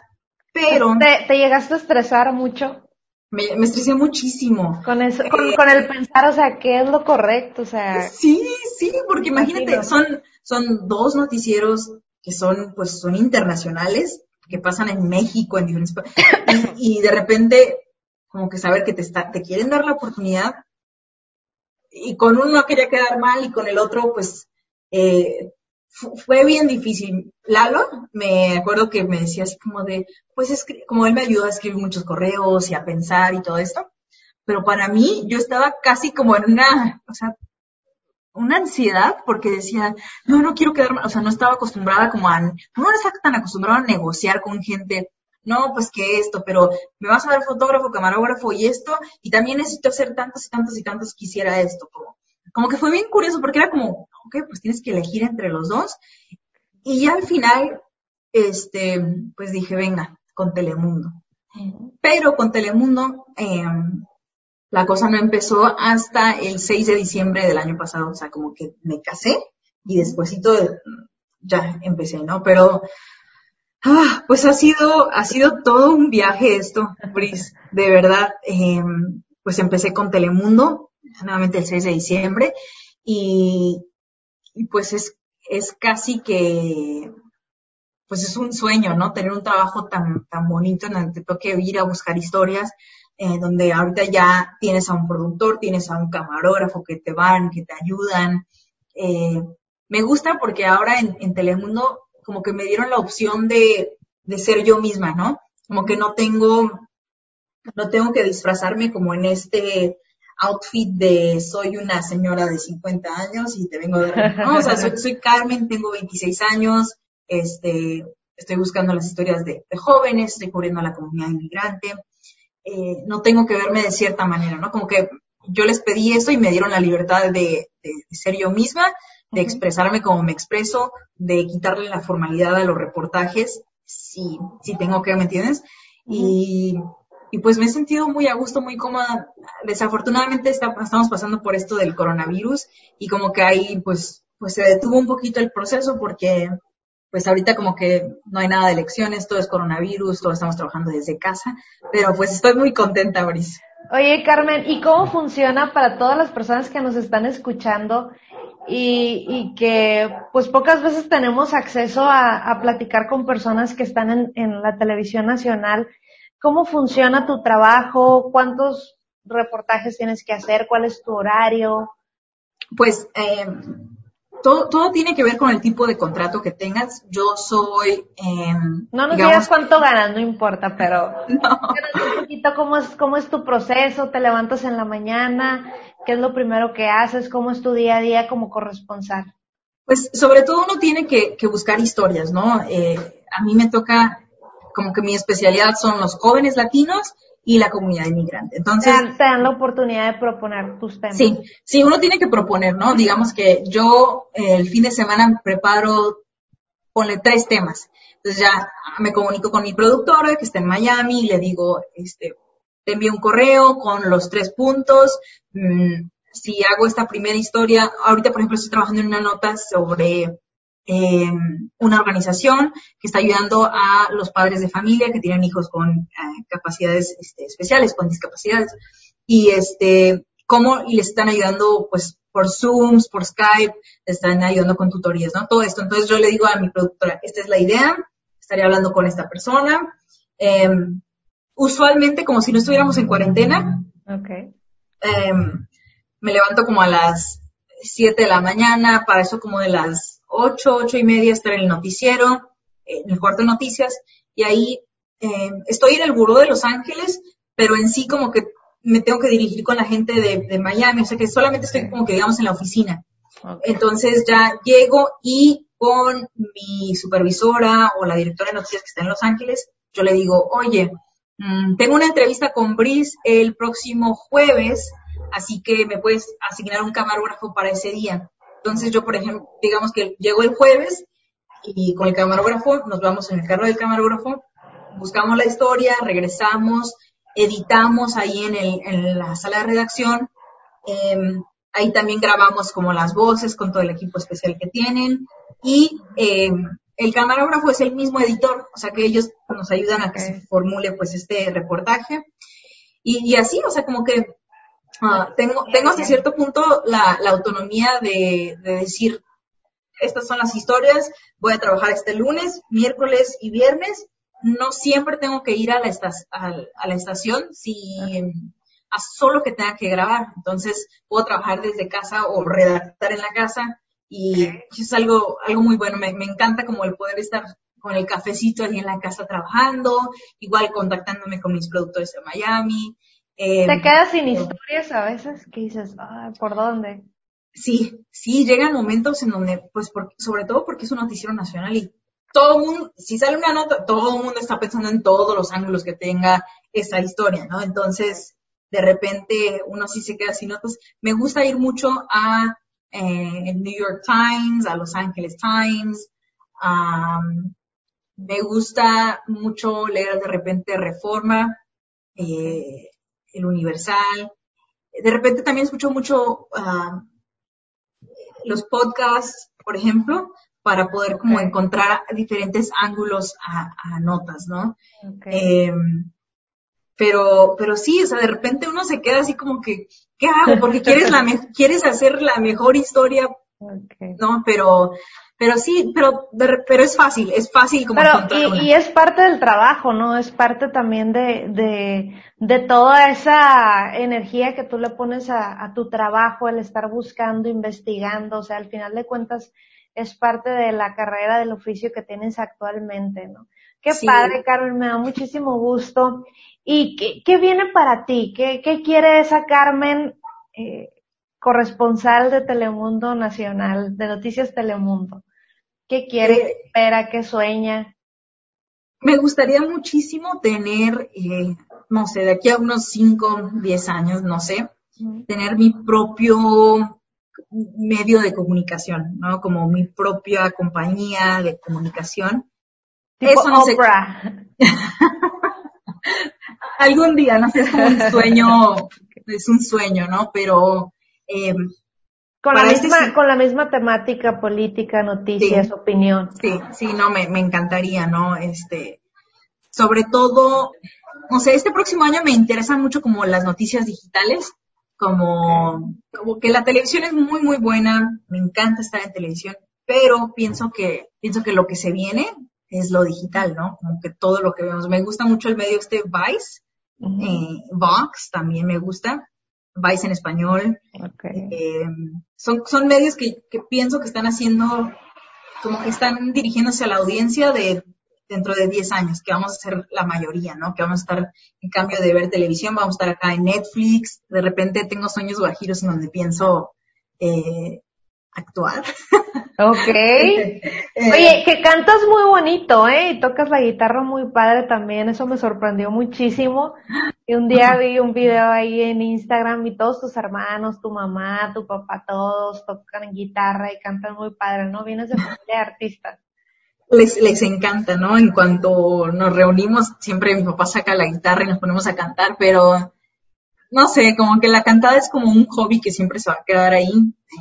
pero... ¿Te, llegaste a estresar mucho? Me, estresé muchísimo. Con eso, con, el pensar, o sea, ¿qué es lo correcto? O sea... Sí, sí, porque imagínate, son, son dos noticieros que son, pues, son internacionales, que pasan en México, en diferentes y, y de repente, como que saber que te, está, te quieren dar la oportunidad, y con uno quería quedar mal y con el otro, pues, eh, fue bien difícil. Lalo, me acuerdo que me decía así como de, pues es como él me ayudó a escribir muchos correos y a pensar y todo esto, pero para mí yo estaba casi como en una, o sea, una ansiedad porque decía, no, no quiero quedarme, o sea, no estaba acostumbrada como a, no estaba tan acostumbrada a negociar con gente, no, pues que esto, pero me vas a ver fotógrafo, camarógrafo y esto, y también necesito hacer tantos y tantos y tantos, quisiera esto, como, que fue bien curioso porque era como, ok, pues tienes que elegir entre los dos, y al final, este, pues dije, venga, con Telemundo. Pero con Telemundo, eh, la cosa no empezó hasta el 6 de diciembre del año pasado, o sea, como que me casé y despuésito ya empecé, ¿no? Pero, ah, pues ha sido, ha sido todo un viaje esto, Bris, de verdad. Em, pues empecé con Telemundo, nuevamente el 6 de diciembre, y, y pues es, es casi que, pues es un sueño, ¿no? Tener un trabajo tan, tan bonito en el que te toque ir a buscar historias, eh, donde ahorita ya tienes a un productor, tienes a un camarógrafo que te van, que te ayudan. Eh, me gusta porque ahora en, Telemundo como que me dieron la opción de, de ser yo misma, ¿no? Como que no tengo, no tengo que disfrazarme como en este outfit de soy una señora de 50 años y te vengo de... No, o sea, soy, soy, Carmen, tengo 26 años, este, estoy buscando las historias de, de jóvenes, estoy cubriendo a la comunidad inmigrante, eh, no tengo que verme de cierta manera, ¿no? Como que yo les pedí eso y me dieron la libertad de, ser yo misma, de expresarme como me expreso, de quitarle la formalidad a los reportajes, si, si tengo que, ¿me entiendes? y, y, pues me he sentido muy a gusto, muy cómoda. Desafortunadamente estamos pasando por esto del coronavirus y como que ahí pues, pues se detuvo un poquito el proceso porque pues ahorita como que no hay nada de elecciones, todo es coronavirus, todos estamos trabajando desde casa, pero pues estoy muy contenta, Brice. Oye, Carmen, ¿y cómo funciona para todas las personas que nos están escuchando y, y que pues pocas veces tenemos acceso a, a platicar con personas que están en, en, la televisión nacional? ¿Cómo funciona tu trabajo? ¿Cuántos reportajes tienes que hacer? ¿Cuál es tu horario? Pues eh, todo, todo tiene que ver con el tipo de contrato que tengas. Yo soy... Eh, no nos digas cuánto ganas, no importa, pero... No. un poquito cómo es, cómo es tu proceso, te levantas en la mañana, qué es lo primero que haces, cómo es tu día a día como corresponsal. Pues sobre todo uno tiene que, que buscar historias, ¿no? Eh, a mí me toca, como que mi especialidad son los jóvenes latinos y la comunidad inmigrante. Entonces, te dan, la oportunidad de proponer tus temas. Sí, sí, uno tiene que proponer, ¿no? Digamos que yo eh, el fin de semana preparo, ponle tres temas. Entonces ya me comunico con mi productora que está en Miami y le digo, este, te envío un correo con los tres puntos. Mm, si hago esta primera historia, ahorita por ejemplo estoy trabajando en una nota sobre eh, una organización que está ayudando a los padres de familia que tienen hijos con eh, capacidades este, especiales, con discapacidades. Y este, cómo y les están ayudando pues por Zooms, por Skype, les están ayudando con tutorías, ¿no? Todo esto. Entonces yo le digo a mi productora, esta es la idea, estaría hablando con esta persona. Eh, usualmente, como si no estuviéramos en cuarentena, okay. Em, me levanto como a las 7 de la mañana, para eso como de las ocho, ocho y media estar en el noticiero, en el cuarto de noticias, y ahí eh, estoy en el buró de Los Ángeles, pero en sí como que me tengo que dirigir con la gente de, Miami, o sea que solamente estoy como que digamos en la oficina. Entonces ya llego y con mi supervisora o la directora de noticias que está en Los Ángeles, yo le digo, oye, mm, tengo una entrevista con Brice el próximo jueves, así que me puedes asignar un camarógrafo para ese día. Entonces yo, por ejemplo, digamos que llego el jueves y con el camarógrafo nos vamos en el carro del camarógrafo, buscamos la historia, regresamos, editamos ahí en, el, en la sala de redacción. Em, ahí también grabamos como las voces con todo el equipo especial que tienen. Y em, el camarógrafo es el mismo editor, o sea que ellos nos ayudan a que se formule pues este reportaje. Y, y, así, o sea, como que Ah, tengo, tengo hasta cierto punto la, autonomía de, decir, estas son las historias, voy a trabajar este lunes, miércoles y viernes. No siempre tengo que ir a la, a, la estación si a solo que tenga que grabar. Entonces puedo trabajar desde casa o redactar en la casa y es algo, algo muy bueno. Me, me encanta como el poder estar con el cafecito ahí en la casa trabajando, igual contactándome con mis productores de Miami. Eh, Te quedas sin historias a veces que dices, ¿por dónde? Sí, sí, llegan momentos en donde, pues, sobre todo porque es un noticiero nacional y todo el mundo, si sale una nota, todo el mundo está pensando en todos los ángulos que tenga esa historia, ¿no? Entonces, de repente uno sí se queda sin notas. Me gusta ir mucho a eh, New York Times, a Los Angeles Times. me gusta mucho leer de repente Reforma, eh, El Universal. De repente también escucho mucho los podcasts, por ejemplo, para poder como encontrar diferentes ángulos a, notas, ¿no? Em, pero, pero sí, o sea, de repente uno se queda así como que, ¿qué hago? Porque quieres la quieres hacer la mejor historia, ¿no? Pero, pero sí, pero, pero es fácil, es fácil como pero, y, y, es parte del trabajo, ¿no? Es parte también de, de, de toda esa energía que tú le pones a, a tu trabajo, el estar buscando, investigando, o sea, al final de cuentas, es parte de la carrera del oficio que tienes actualmente, ¿no? Qué padre, Carmen, me da muchísimo gusto. ¿Y qué, qué viene para ti? ¿Qué, qué quiere esa Carmen, eh, corresponsal de Telemundo Nacional, de Noticias Telemundo? ¿Qué quiere, eh, espera, qué sueña? Me gustaría muchísimo tener, eh, no sé, de aquí a unos 5, 10 años, no sé, tener mi propio medio de comunicación, ¿no? Como mi propia compañía de comunicación. Eso no sé. Algún día, no sé, es un sueño, es un sueño, ¿no? Pero eh, con la este misma, con la misma temática, política, noticias, opinión. Sí, sí, no, me, me encantaría, ¿no? Este, sobre todo, no sé, este próximo año me interesan mucho como las noticias digitales, como, como que la televisión es muy, muy buena, me encanta estar en televisión, pero pienso que, pienso que lo que se viene es lo digital, ¿no? Como que todo lo que vemos. Me gusta mucho el medio este Vice, eh, Vox también me gusta, Vice en español. Eh, son, son medios que, que pienso que están haciendo, como que están dirigiéndose a la audiencia de dentro de 10 años, que vamos a ser la mayoría, ¿no? Que vamos a estar, en cambio de ver televisión, vamos a estar acá en Netflix, de repente tengo sueños guajiros en donde pienso eh, actuar. Ok. Eh, Oye, que cantas muy bonito, ¿eh? Y tocas la guitarra muy padre también, eso me sorprendió muchísimo. Y un día vi un video ahí en Instagram y todos tus hermanos, tu mamá, tu papá, todos tocan guitarra y cantan muy padre, ¿no? Vienes de familia de artistas les, les encanta, ¿no? En cuanto nos reunimos, siempre mi papá saca la guitarra y nos ponemos a cantar, pero no sé, como que la cantada es como un hobby que siempre se va a quedar ahí.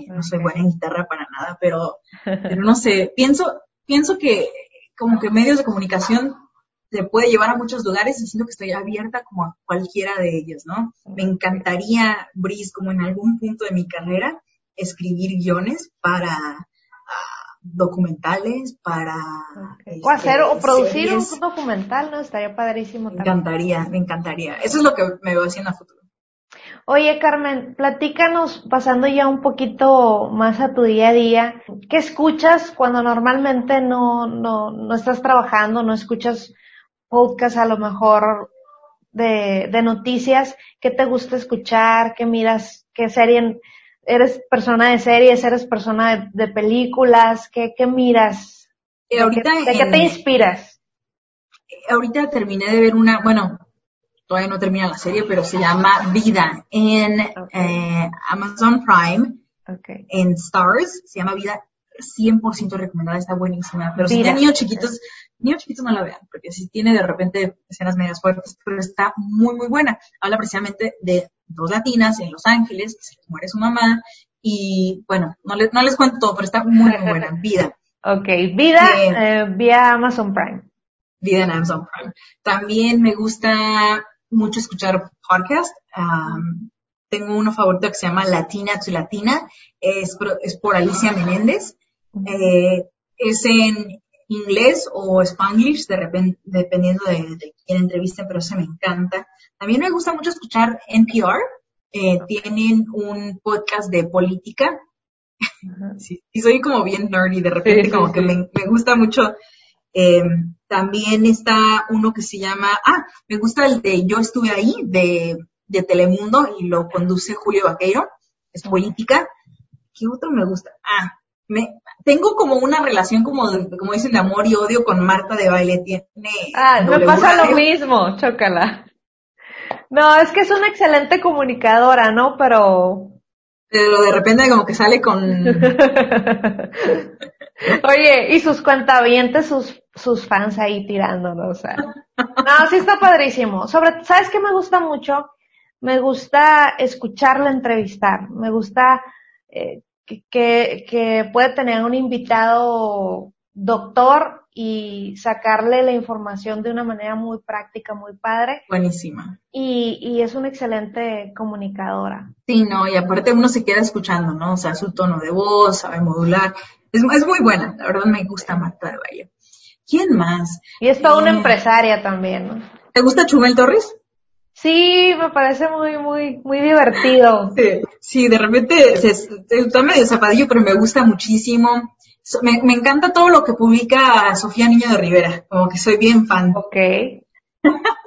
no soy buena en guitarra para nada, pero, pero no sé, pienso, pienso que como que medios de comunicación te puede llevar a muchos lugares y siento que estoy abierta como a cualquiera de ellos, ¿no? Me encantaría, Brice, como en algún punto de mi carrera, escribir guiones para documentales para o hacer o este, producir un documental no estaría padrísimo me encantaría me encantaría. Eso es lo que me veo haciendo a futuro Oye, Carmen, platícanos, pasando ya un poquito más a tu día a día, ¿qué escuchas cuando normalmente no, no, no estás trabajando, no escuchas podcast a lo mejor de, de noticias? ¿Qué te gusta escuchar? ¿Qué miras? ¿Qué serie eres persona de series, eres persona de, películas, ¿qué, qué miras? Eh, ahorita ¿De, qué, te inspiras? Ahorita terminé de ver una, bueno, todavía no termina la serie, pero se llama Vida en eh, Amazon Prime, en Stars, se llama Vida 100% recomendada, está buenísima. Pero si tienen niños chiquitos, niños chiquitos no la vean, porque si tiene de repente escenas medias fuertes, pero está muy, muy buena. Habla precisamente de dos latinas en Los Ángeles, se les muere su mamá, y bueno, no les, no les cuento todo, pero está muy, muy buena. Vida. Ok, Vida eh, vía Amazon Prime. Vida en Amazon Prime. También me gusta mucho escuchar podcast. tengo uno favorito que se llama Latina to Latina. Es, es por Alicia Menéndez. Eh, es en inglés o spanglish, de repente, dependiendo de, de quién pero se me encanta. También me gusta mucho escuchar NPR. Eh, tienen un podcast de política. sí, y soy como bien nerdy, de repente como que me, me, gusta mucho. Eh, también está uno que se llama, ah, me gusta el de Yo estuve ahí, de, de Telemundo, y lo conduce Julio Vaqueiro, es política. ¿Qué otro me gusta? Ah, me, tengo como una relación como, como dicen de amor y odio con Marta de baile. Tiene ah, me pasa lo mismo, chócala. No, es que es una excelente comunicadora, ¿no? Pero... Pero de repente como que sale con... Oye, y sus cuentavientes, sus, sus fans ahí tirándonos, o sea. No, sí está padrísimo. Sobre, ¿sabes qué me gusta mucho? Me gusta escucharla entrevistar. Me gusta eh, que, que puede tener un invitado doctor y sacarle la información de una manera muy práctica, muy padre. Buenísima. Y, y es una excelente comunicadora. Sí, no, y aparte uno se queda escuchando, ¿no? O sea, su tono de voz, sabe modular. Es, es muy buena, la verdad me gusta Marta de Valle. ¿Quién más? Y es toda una eh, empresaria también, ¿no? ¿Te gusta Chumel Torres? Sí, me parece muy, muy, muy divertido. Sí, sí de repente está medio zapadillo, pero me gusta muchísimo. Me, me, encanta todo lo que publica Sofía Niño de Rivera, como que soy bien fan. Ok.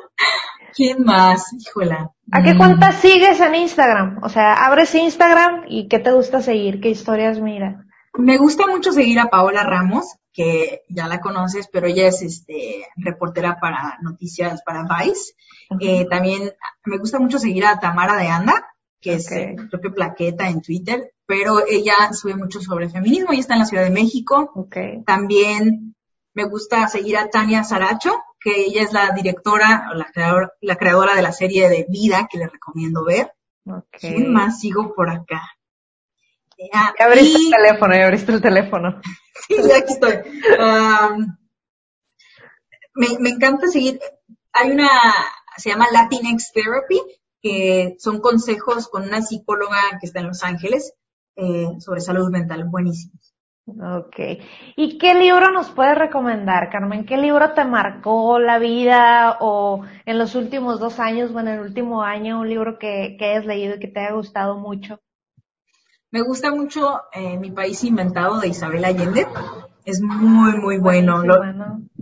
¿Quién más? Híjola. ¿A qué cuentas sigues en Instagram? O sea, abres Instagram y ¿qué te gusta seguir? ¿Qué historias mira? Me gusta mucho seguir a Paola Ramos, que ya la conoces, pero ella es este reportera para noticias para Vice. Eh, también me gusta mucho seguir a Tamara de Anda, que es su propia plaqueta en Twitter, pero ella sube mucho sobre feminismo y está en la Ciudad de México. Okay. También me gusta seguir a Tania Saracho, que ella es la directora o la, creadora, la creadora de la serie de Vida que les recomiendo ver. Okay. ¿Quién más sigo por acá? Ya, abriste el teléfono, ya abriste el teléfono. sí, aquí estoy. Me, encanta seguir, hay una, se llama Latinx Therapy, que son consejos con una psicóloga que está en Los Ángeles eh, sobre salud mental, buenísimos. Ok. ¿Y qué libro nos puedes recomendar, Carmen? ¿Qué libro te marcó la vida o en los últimos dos años o en el último año un libro que, que hayas leído y que te haya gustado mucho? Me gusta mucho eh, Mi País Inventado de Isabel Allende. Es muy, muy bueno. Lo,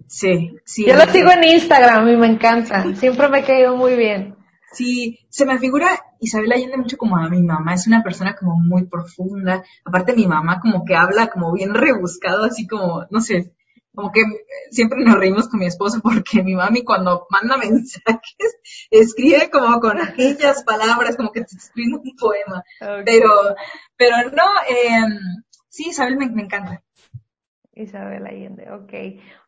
sí, sí. Yo lo sigo en Instagram y me encanta. Siempre me ha caído muy bien. Sí, se me figura Isabel Allende mucho como a mi mamá, es una persona como muy profunda. Aparte mi mamá como que habla como bien rebuscado, así como, no sé, como que siempre nos reímos con mi esposo porque mi mami cuando manda mensajes escribe como con aquellas palabras, como que te escribe un poema. Pero, pero no, eh, sí, Isabel me, me encanta. Isabel Allende, ok.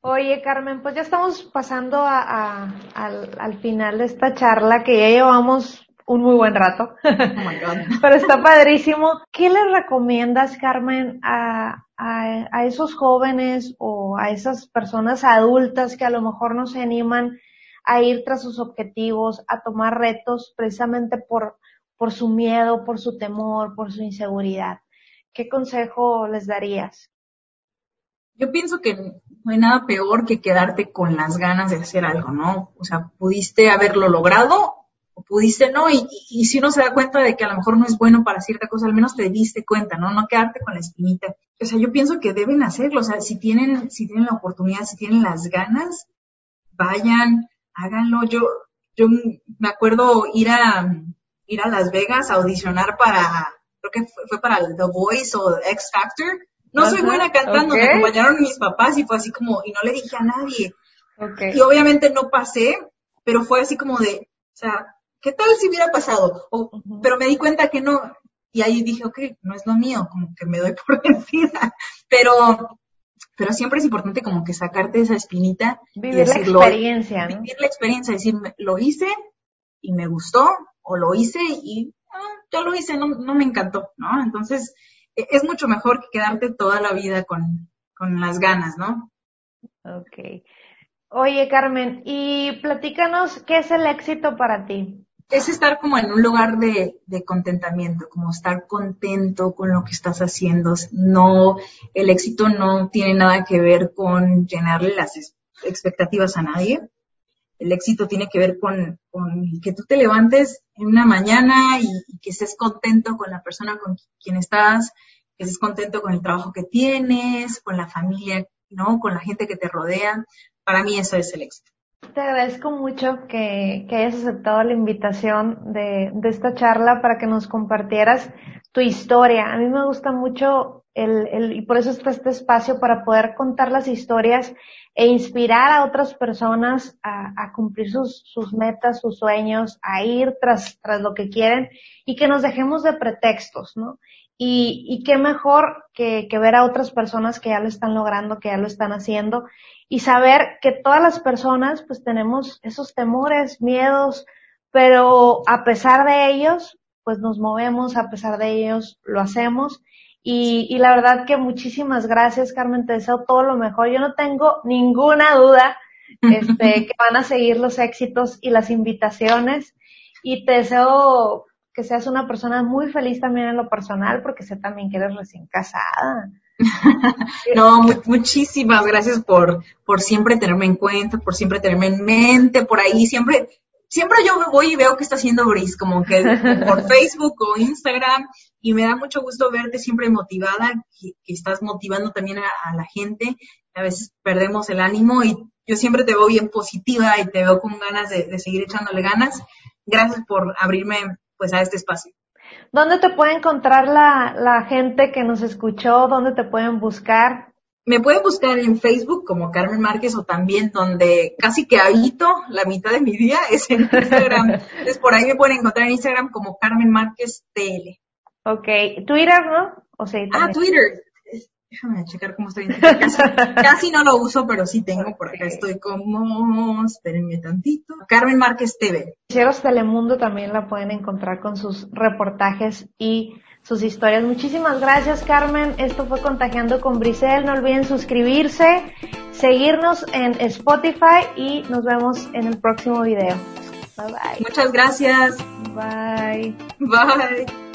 Oye, Carmen, pues ya estamos pasando a, a, al, al, final de esta charla que ya llevamos un muy buen rato. Oh my God. Pero está padrísimo. ¿Qué le recomiendas, Carmen, a, a, a, esos jóvenes o a esas personas adultas que a lo mejor no se animan a ir tras sus objetivos, a tomar retos precisamente por, por su miedo, por su temor, por su inseguridad? ¿Qué consejo les darías? yo pienso que no hay nada peor que quedarte con las ganas de hacer algo, ¿no? O sea, pudiste haberlo logrado o pudiste no, y, y, si uno se da cuenta de que a lo mejor no es bueno para cierta cosa, al menos te diste cuenta, ¿no? No quedarte con la espinita. O sea, yo pienso que deben hacerlo, o sea, si tienen, si tienen la oportunidad, si tienen las ganas, vayan, háganlo. Yo, yo me acuerdo ir a, ir a Las Vegas a audicionar para, creo que fue, fue para The Voice o X Factor, no soy buena cantando, me acompañaron mis papás y fue así como, y no le dije a nadie. Okay. Y obviamente no pasé, pero fue así como de, o sea, ¿qué tal si hubiera pasado? O, uh -huh. Pero me di cuenta que no, y ahí dije, ok, no es lo mío, como que me doy por vencida. Pero, pero siempre es importante como que sacarte esa espinita. Vivir y decirlo, la experiencia, ¿no? Vivir la experiencia, decir, lo hice y me gustó, o lo hice y ah, yo lo hice, no, no me encantó, ¿no? Entonces, es mucho mejor que quedarte toda la vida con, con las ganas, ¿no? Ok. Oye, Carmen, y platícanos, ¿qué es el éxito para ti? Es estar como en un lugar de, contentamiento, como estar contento con lo que estás haciendo. No, el éxito no tiene nada que ver con llenarle las expectativas a nadie. El éxito tiene que ver con, con que tú te levantes en una mañana y, y, que estés contento con la persona con quien estás, que estés contento con el trabajo que tienes, con la familia, ¿no? Con la gente que te rodea. Para mí eso es el éxito. Te agradezco mucho que, hayas aceptado la invitación de, esta charla para que nos compartieras tu historia. A mí me gusta mucho el, y por eso está este espacio para poder contar las historias e inspirar a otras personas a, cumplir sus, sus, metas, sus sueños, a ir tras, tras lo que quieren y que nos dejemos de pretextos, ¿no? Y, y qué mejor que, que ver a otras personas que ya lo están logrando, que ya lo están haciendo y saber que todas las personas pues tenemos esos temores, miedos, pero a pesar de ellos pues nos movemos, a pesar de ellos lo hacemos y, y, la verdad que muchísimas gracias, Carmen, te deseo todo lo mejor. Yo no tengo ninguna duda este, que van a seguir los éxitos y las invitaciones y te deseo que seas una persona muy feliz también en lo personal porque sé también que eres recién casada. no, muchísimas gracias por, por siempre tenerme en cuenta, por siempre tenerme en mente, por ahí siempre siempre yo voy y veo que está haciendo Brice, como que por Facebook o Instagram, y me da mucho gusto verte siempre motivada, que, estás motivando también a, la gente. A veces perdemos el ánimo y yo siempre te veo bien positiva y te veo con ganas de, seguir echándole ganas. Gracias por abrirme pues a este espacio. ¿Dónde te puede encontrar la, la gente que nos escuchó? ¿Dónde te pueden buscar? Me pueden buscar en Facebook como Carmen Márquez o también donde casi que habito la mitad de mi día es en Instagram. Entonces por ahí me pueden encontrar en Instagram como Carmen Márquez TL. Ok, Twitter, ¿no? O sea, ah, Twitter. Déjame checar cómo estoy. Casi, casi no lo uso, pero sí tengo. Por acá estoy como, espérenme tantito. Carmen Márquez TV. Cielos Telemundo también la pueden encontrar con sus reportajes y sus historias. Muchísimas gracias, Carmen. Esto fue Contagiando con Brisel. No olviden suscribirse, seguirnos en Spotify y nos vemos en el próximo video. Bye bye. Muchas gracias. Bye. Bye.